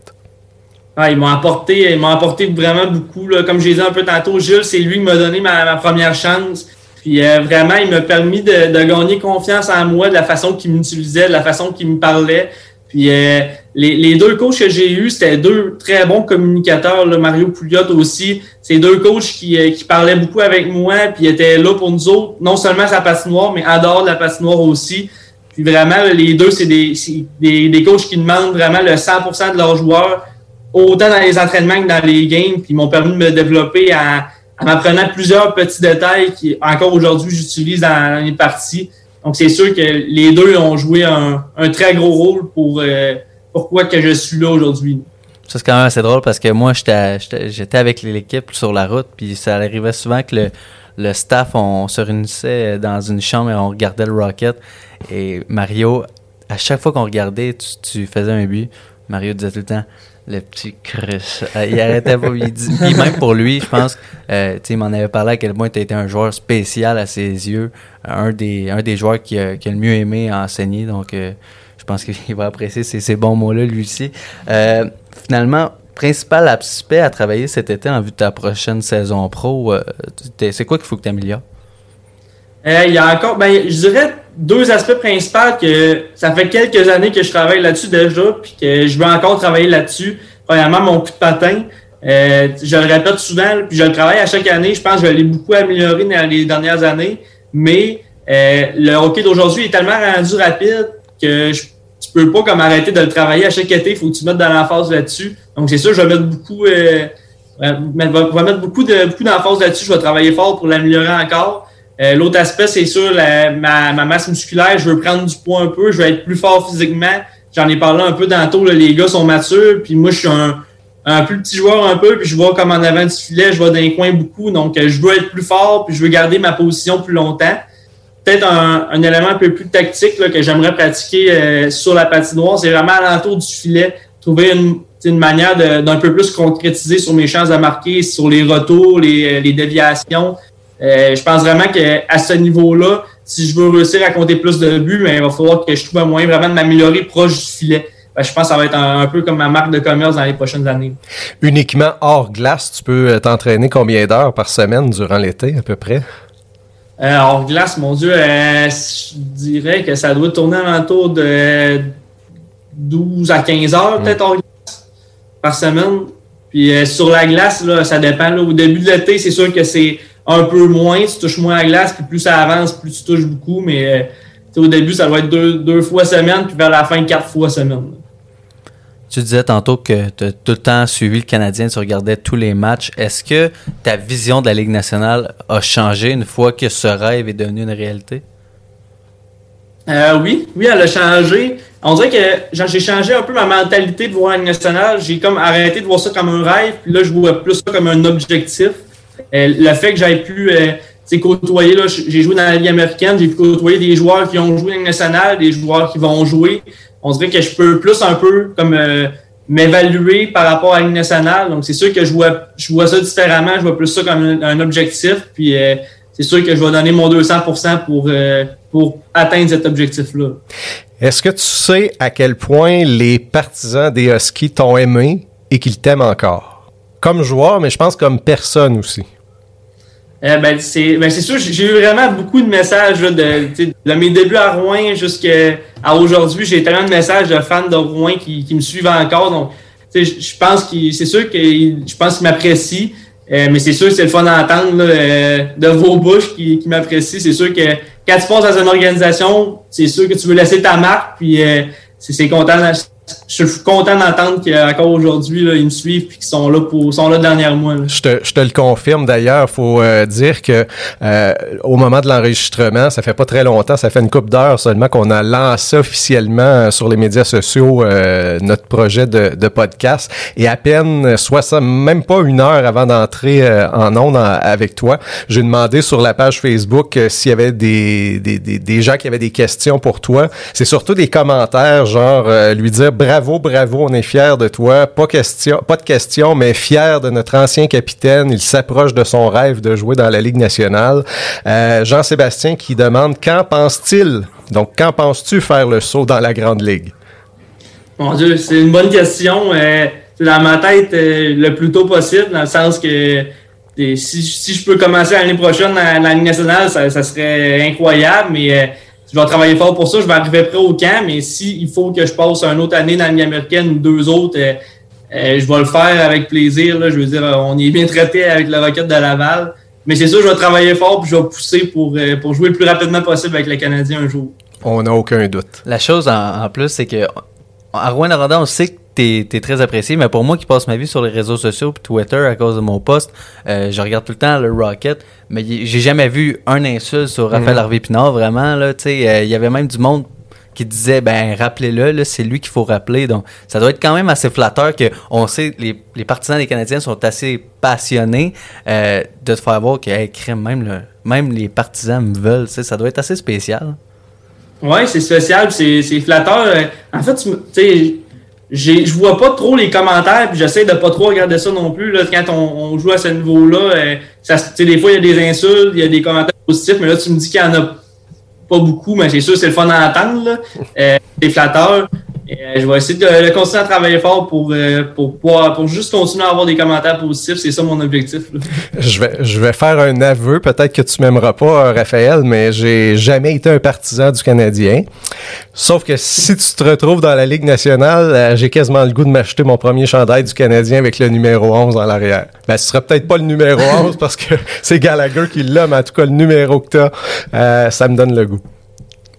Ah, ils m'ont apporté, ils m'ont apporté vraiment beaucoup. Là. Comme je disais un peu tantôt, Gilles, c'est lui qui m'a donné ma, première chance. Puis euh, vraiment, il m'a permis de, de, gagner confiance en moi, de la façon qu'il m'utilisait, de la façon qu'il me parlait. Puis euh, les, les, deux coachs que j'ai eus, c'était deux très bons communicateurs. Là, Mario Pouliot aussi. C'est deux coachs qui, euh, qui parlaient beaucoup avec moi, puis étaient là pour nous autres, non seulement sa patinoire, mais en la patinoire aussi. Puis vraiment, les deux, c'est des, des, des coachs qui demandent vraiment le 100% de leurs joueurs, autant dans les entraînements que dans les games. Puis ils m'ont permis de me développer à en apprenant plusieurs petits détails qui, encore aujourd'hui, j'utilise dans les parties. Donc, c'est sûr que les deux ont joué un, très gros rôle pour euh, pourquoi que je suis là aujourd'hui. Ça, c'est quand même assez drôle parce que moi, j'étais avec l'équipe sur la route, puis ça arrivait souvent que le, staff, on se réunissait dans une chambre et on regardait le Rocket. Et Mario, à chaque fois qu'on regardait, tu faisais un but, Mario disait tout le temps le petit Chris. Euh, il arrêtait pas. Il dit, même pour lui, je pense, euh, il m'en avait parlé à quel point tu étais un joueur spécial à ses yeux. Un des, un des joueurs qui a, qui a le mieux aimé enseigner. Donc, euh, je pense qu'il va apprécier ces, ces bons mots-là, lui aussi. Euh, finalement, principal aspect à travailler cet été en vue de ta prochaine saison pro, c'est quoi qu'il faut que tu améliores? Il y a encore, ben, je dirais deux aspects principaux que ça fait quelques années que je travaille là-dessus déjà, puis que je veux encore travailler là-dessus. Premièrement, mon coup de patin. Euh, je le répète souvent, puis je le travaille à chaque année. Je pense que je l'ai beaucoup amélioré dans les dernières années. Mais euh, le hockey d'aujourd'hui est tellement rendu rapide que je, tu peux pas comme arrêter de le travailler à chaque été. Il faut que tu mettes de l'emphase là-dessus. Donc c'est sûr, je vais mettre beaucoup, euh, va mettre beaucoup de beaucoup là-dessus. Je vais travailler fort pour l'améliorer encore. Euh, l'autre aspect, c'est sûr, ma, masse musculaire, je veux prendre du poids un peu, je veux être plus fort physiquement. J'en ai parlé un peu tantôt, les gars sont matures, puis moi, je suis un, un plus petit joueur un peu, puis je vois comme en avant du filet, je vois dans les coins beaucoup, donc euh, je veux être plus fort, puis je veux garder ma position plus longtemps. Peut-être un, élément un peu plus tactique là, que j'aimerais pratiquer euh, sur la patinoire, c'est vraiment à l'entour du filet, trouver une, manière d'un peu plus concrétiser sur mes chances à marquer, sur les retours, les déviations, euh, je pense vraiment qu'à ce niveau-là, si je veux réussir à compter plus de buts, ben, il va falloir que je trouve un moyen vraiment de m'améliorer proche du filet. Ben, je pense que ça va être un, peu comme ma marque de commerce dans les prochaines années. Uniquement hors glace, tu peux euh, t'entraîner combien d'heures par semaine durant l'été à peu près? Euh, hors glace, mon Dieu, je dirais que ça doit tourner alentour de 12 à 15 heures, peut-être hors glace par semaine. Puis sur la glace, là, ça dépend. Au début de l'été, c'est sûr que c'est un peu moins, tu touches moins à glace, puis plus ça avance, plus tu touches beaucoup, mais euh, au début, ça doit être deux, deux fois semaine, puis vers la fin, quatre fois semaine. Tu disais tantôt que tu as tout le temps suivi le Canadien, tu regardais tous les matchs. Est-ce que ta vision de la Ligue nationale a changé une fois que ce rêve est devenu une réalité? Euh, oui, oui, elle a changé. On dirait que j'ai changé un peu ma mentalité de voir la Ligue nationale. J'ai comme arrêté de voir ça comme un rêve, puis là, je vois plus ça comme un objectif. Euh, le fait que j'avais pu euh, côtoyer, j'ai joué dans la Ligue américaine, j'ai pu côtoyer des joueurs qui ont joué Ligue nationale, des joueurs qui vont jouer. On dirait que je peux plus un peu comme euh, m'évaluer par rapport à la nationale. Donc, c'est sûr que je vois, je vois ça différemment. Je vois plus ça comme un, objectif. Puis, c'est sûr que je vais donner mon 200 pour, pour atteindre cet objectif-là. Est-ce que tu sais à quel point les partisans des Huskies t'ont aimé et qu'ils t'aiment encore? Comme joueur, mais je pense comme personne aussi. Eh ben, c'est ben sûr, j'ai eu vraiment beaucoup de messages de, de mes débuts à Rouen jusqu'à aujourd'hui. J'ai tellement de messages de fans de Rouen qui, me suivent encore. Donc, je pense que c'est sûr que je pense qu'ils m'apprécient. Euh, mais c'est sûr que c'est le fun d'entendre euh, de vos bouches qui, qui m'apprécient. C'est sûr que quand tu passes dans une organisation, c'est sûr que tu veux laisser ta marque, puis euh, c'est content je suis content d'entendre qu'encore aujourd'hui, ils me suivent et qu'ils sont là pour sont là dernière mois. Je, te, je te le confirme d'ailleurs. faut euh, dire que euh, au moment de l'enregistrement, ça fait pas très longtemps, ça fait une couple d'heures seulement qu'on a lancé officiellement sur les médias sociaux euh, notre projet de, de, podcast. Et à peine, soit même pas une heure avant d'entrer en ondes avec toi, j'ai demandé sur la page Facebook s'il y avait des, des, des, des, gens qui avaient des questions pour toi. C'est surtout des commentaires, genre lui dire bravo, bravo, on est fiers de toi. Pas question, pas de question, mais fier de notre ancien capitaine. Il s'approche de son rêve de jouer dans la Ligue nationale. Euh, Jean-Sébastien qui demande quand pense-t-il, donc quand penses-tu faire le saut dans la Grande Ligue? Mon Dieu, c'est une bonne question. Euh, dans ma tête, euh, le plus tôt possible, dans le sens que si, je peux commencer l'année prochaine dans, la Ligue nationale, ça, ça serait incroyable, mais je vais travailler fort pour ça. Je vais arriver prêt au camp, mais s'il faut que je passe une autre année dans la Ligue américaine ou deux autres, euh, euh, je vais le faire avec plaisir. Je veux dire, on est bien traité avec la Rocket de Laval. Mais c'est sûr, je vais travailler fort et je vais pousser pour, euh, pour jouer le plus rapidement possible avec les Canadiens un jour. On n'a aucun doute. La chose en, plus, c'est que à Rouen-Noranda, on sait que t'es es très apprécié, mais pour moi qui passe ma vie sur les réseaux sociaux puis Twitter à cause de mon poste, euh, je regarde tout le temps le Rocket, mais j'ai jamais vu un insulte sur Raphaël mhm. Harvey Pinard, vraiment, là, tu sais, euh, il y avait même du monde qui disait ben rappelez-le c'est lui qu'il faut rappeler donc ça doit être quand même assez flatteur que on sait les, les partisans des Canadiens sont assez passionnés euh, de te faire voir que même le, même les partisans me veulent ça doit être assez spécial oui c'est spécial c'est flatteur en fait tu sais je vois pas trop les commentaires, puis j'essaie de pas trop regarder ça non plus. Là, quand on, joue à ce niveau-là, euh, des fois, il y a des insultes, il y a des commentaires positifs, mais là, tu me dis qu'il y en a pas beaucoup, mais c'est sûr, c'est le fun à entendre. Euh, c'est flatteur. Euh, je vais essayer de, continuer à travailler fort pour, euh, pour, pour, juste continuer à avoir des commentaires positifs. C'est ça mon objectif. Je vais, je vais faire un aveu. Peut-être que tu m'aimeras pas, Raphaël, mais j'ai jamais été un partisan du Canadien. Sauf que si tu te retrouves dans la Ligue nationale, euh, j'ai quasiment le goût de m'acheter mon premier chandail du Canadien avec le numéro 11 dans l'arrière. Ben, ce sera peut-être pas le numéro 11 parce que c'est Gallagher qui l'a, mais en tout cas, le numéro que tu as, ça me donne le goût.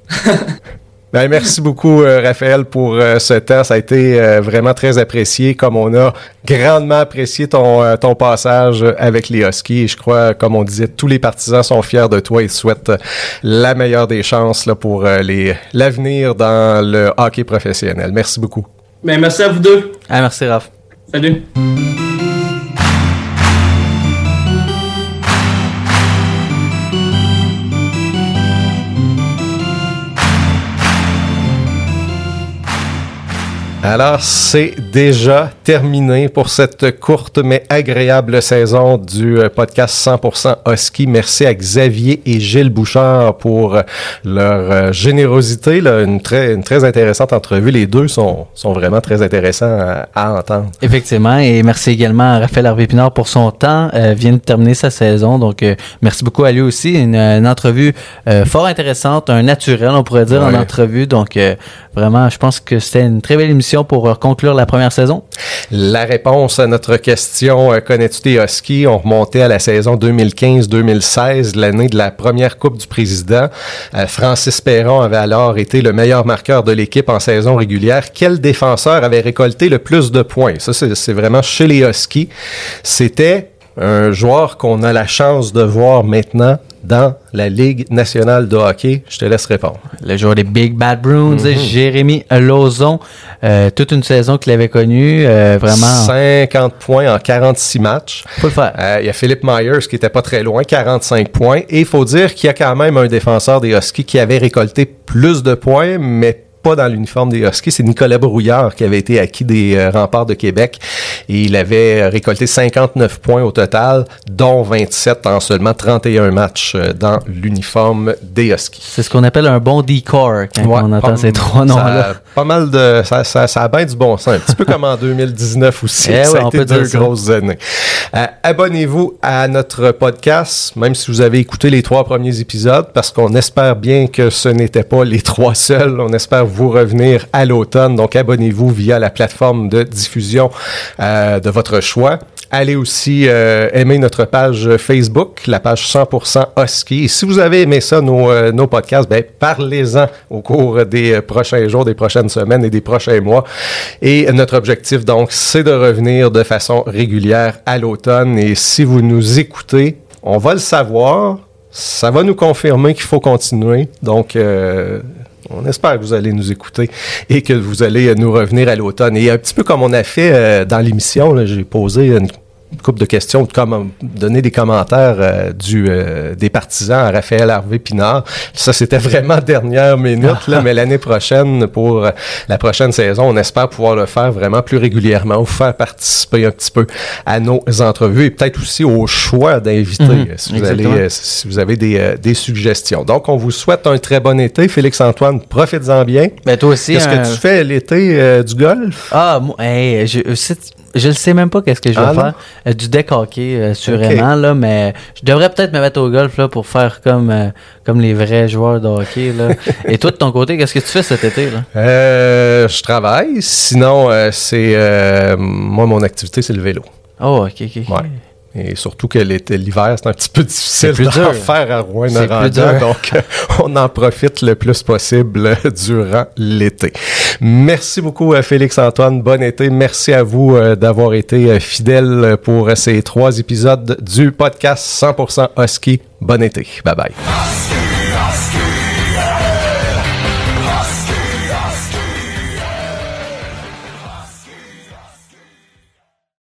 Ben, merci beaucoup, euh, Raphaël, pour euh, ce temps. Ça a été euh, vraiment très apprécié, comme on a grandement apprécié ton, ton passage avec les Huskies. Et je crois, comme on disait, tous les partisans sont fiers de toi et souhaitent la meilleure des chances là, pour les l'avenir dans le hockey professionnel. Merci beaucoup. Ben, merci à vous deux. Ah, merci, Raph. Salut. Alors, c'est déjà terminé pour cette courte mais agréable saison du euh, podcast 100% Husky. Merci à Xavier et Gilles Bouchard pour leur euh, générosité. Là, une, très, une très intéressante entrevue. Les deux sont, sont vraiment très intéressants à, entendre. Effectivement. Et merci également à Raphaël Hervé Pinard pour son temps. Euh, vient de terminer sa saison. Donc, merci beaucoup à lui aussi. Une, entrevue fort intéressante, un naturel, on pourrait dire, en entrevue. Donc, vraiment, je pense que c'était une très belle émission pour euh, conclure la première saison? La réponse à notre question, euh, connais-tu des Huskies? On remontait à la saison 2015-2016, l'année de la première Coupe du Président. Euh, Francis Perron avait alors été le meilleur marqueur de l'équipe en saison régulière. Quel défenseur avait récolté le plus de points? Ça, c'est vraiment chez les Huskies. C'était un joueur qu'on a la chance de voir maintenant dans la Ligue nationale de hockey? Je te laisse répondre. Le joueur des Big Bad Bruins, mm -hmm. Jérémy Lozon. Euh, toute une saison qu'il avait connue, euh, vraiment. 50 points en 46 matchs. Faut le faire. Euh, il y a Philippe Myers qui était pas très loin, 45 points. Et il faut dire qu'il y a quand même un défenseur des Huskies qui avait récolté plus de points, mais pas dans l'uniforme des Huskies. C'est Nicolas Brouillard qui avait été acquis des euh, remparts de Québec et il avait récolté 59 points au total, dont 27 en seulement 31 matchs euh, dans l'uniforme des Huskies. C'est ce qu'on appelle un bon decor quand ouais, on entend ces trois noms-là. Pas mal de... Ça, ça, ça, a bien du bon sens. Un petit peu comme en 2019 aussi. Eh ça ouais, a été deux grosses années. Euh, Abonnez-vous à notre podcast, même si vous avez écouté les trois premiers épisodes, parce qu'on espère bien que ce n'était pas les trois seuls. On espère vous revenir à l'automne. Donc, abonnez-vous via la plateforme de diffusion euh, de votre choix. Allez aussi euh, aimer notre page Facebook, la page 100% Husky. Et si vous avez aimé ça, nos, euh, nos podcasts, ben, parlez-en au cours des prochains jours, des prochaines semaines et des prochains mois. Et notre objectif, donc, c'est de revenir de façon régulière à l'automne. Et si vous nous écoutez, on va le savoir. Ça va nous confirmer qu'il faut continuer. Donc, on espère que vous allez nous écouter et que vous allez nous revenir à l'automne. Et un petit peu comme on a fait euh, dans l'émission, j'ai posé une couple de questions, de comme, donner des commentaires euh, du, euh, des partisans à Raphaël Harvey Pinard. Ça, c'était vraiment dernière minute, là, mais l'année prochaine, pour euh, la prochaine saison, on espère pouvoir le faire vraiment plus régulièrement, vous faire participer un petit peu à nos entrevues et peut-être aussi au choix d'invités, Mhm, si, vous exactement. allez, si vous avez des, euh, des suggestions. Donc, on vous souhaite un très bon été. Félix-Antoine, profites-en bien. Ben, toi aussi. Qu'est-ce que tu fais l'été euh, du golf? Ah, moi, hey, je, je ne sais même pas qu'est-ce que je vais Ah, faire. Euh, du deck hockey, euh, sûrement, là, mais je devrais peut-être me mettre au golf là, pour faire comme, euh, comme les vrais joueurs de hockey. Là. Et toi, de ton côté, qu'est-ce que tu fais cet été? Là? Euh, je travaille. Sinon, c'est moi mon activité, c'est le vélo. Oh, ok, ok. ok. Ouais. Et surtout que l'été- l'hiver, c'est un petit peu difficile d'en dur. faire à rouen donc euh, on en profite le plus possible euh, durant l'été. Merci beaucoup à Félix-Antoine, bon été. Merci à vous euh, d'avoir été euh, fidèles pour euh, ces trois épisodes du podcast 100% Husky. Bon été. Bye bye.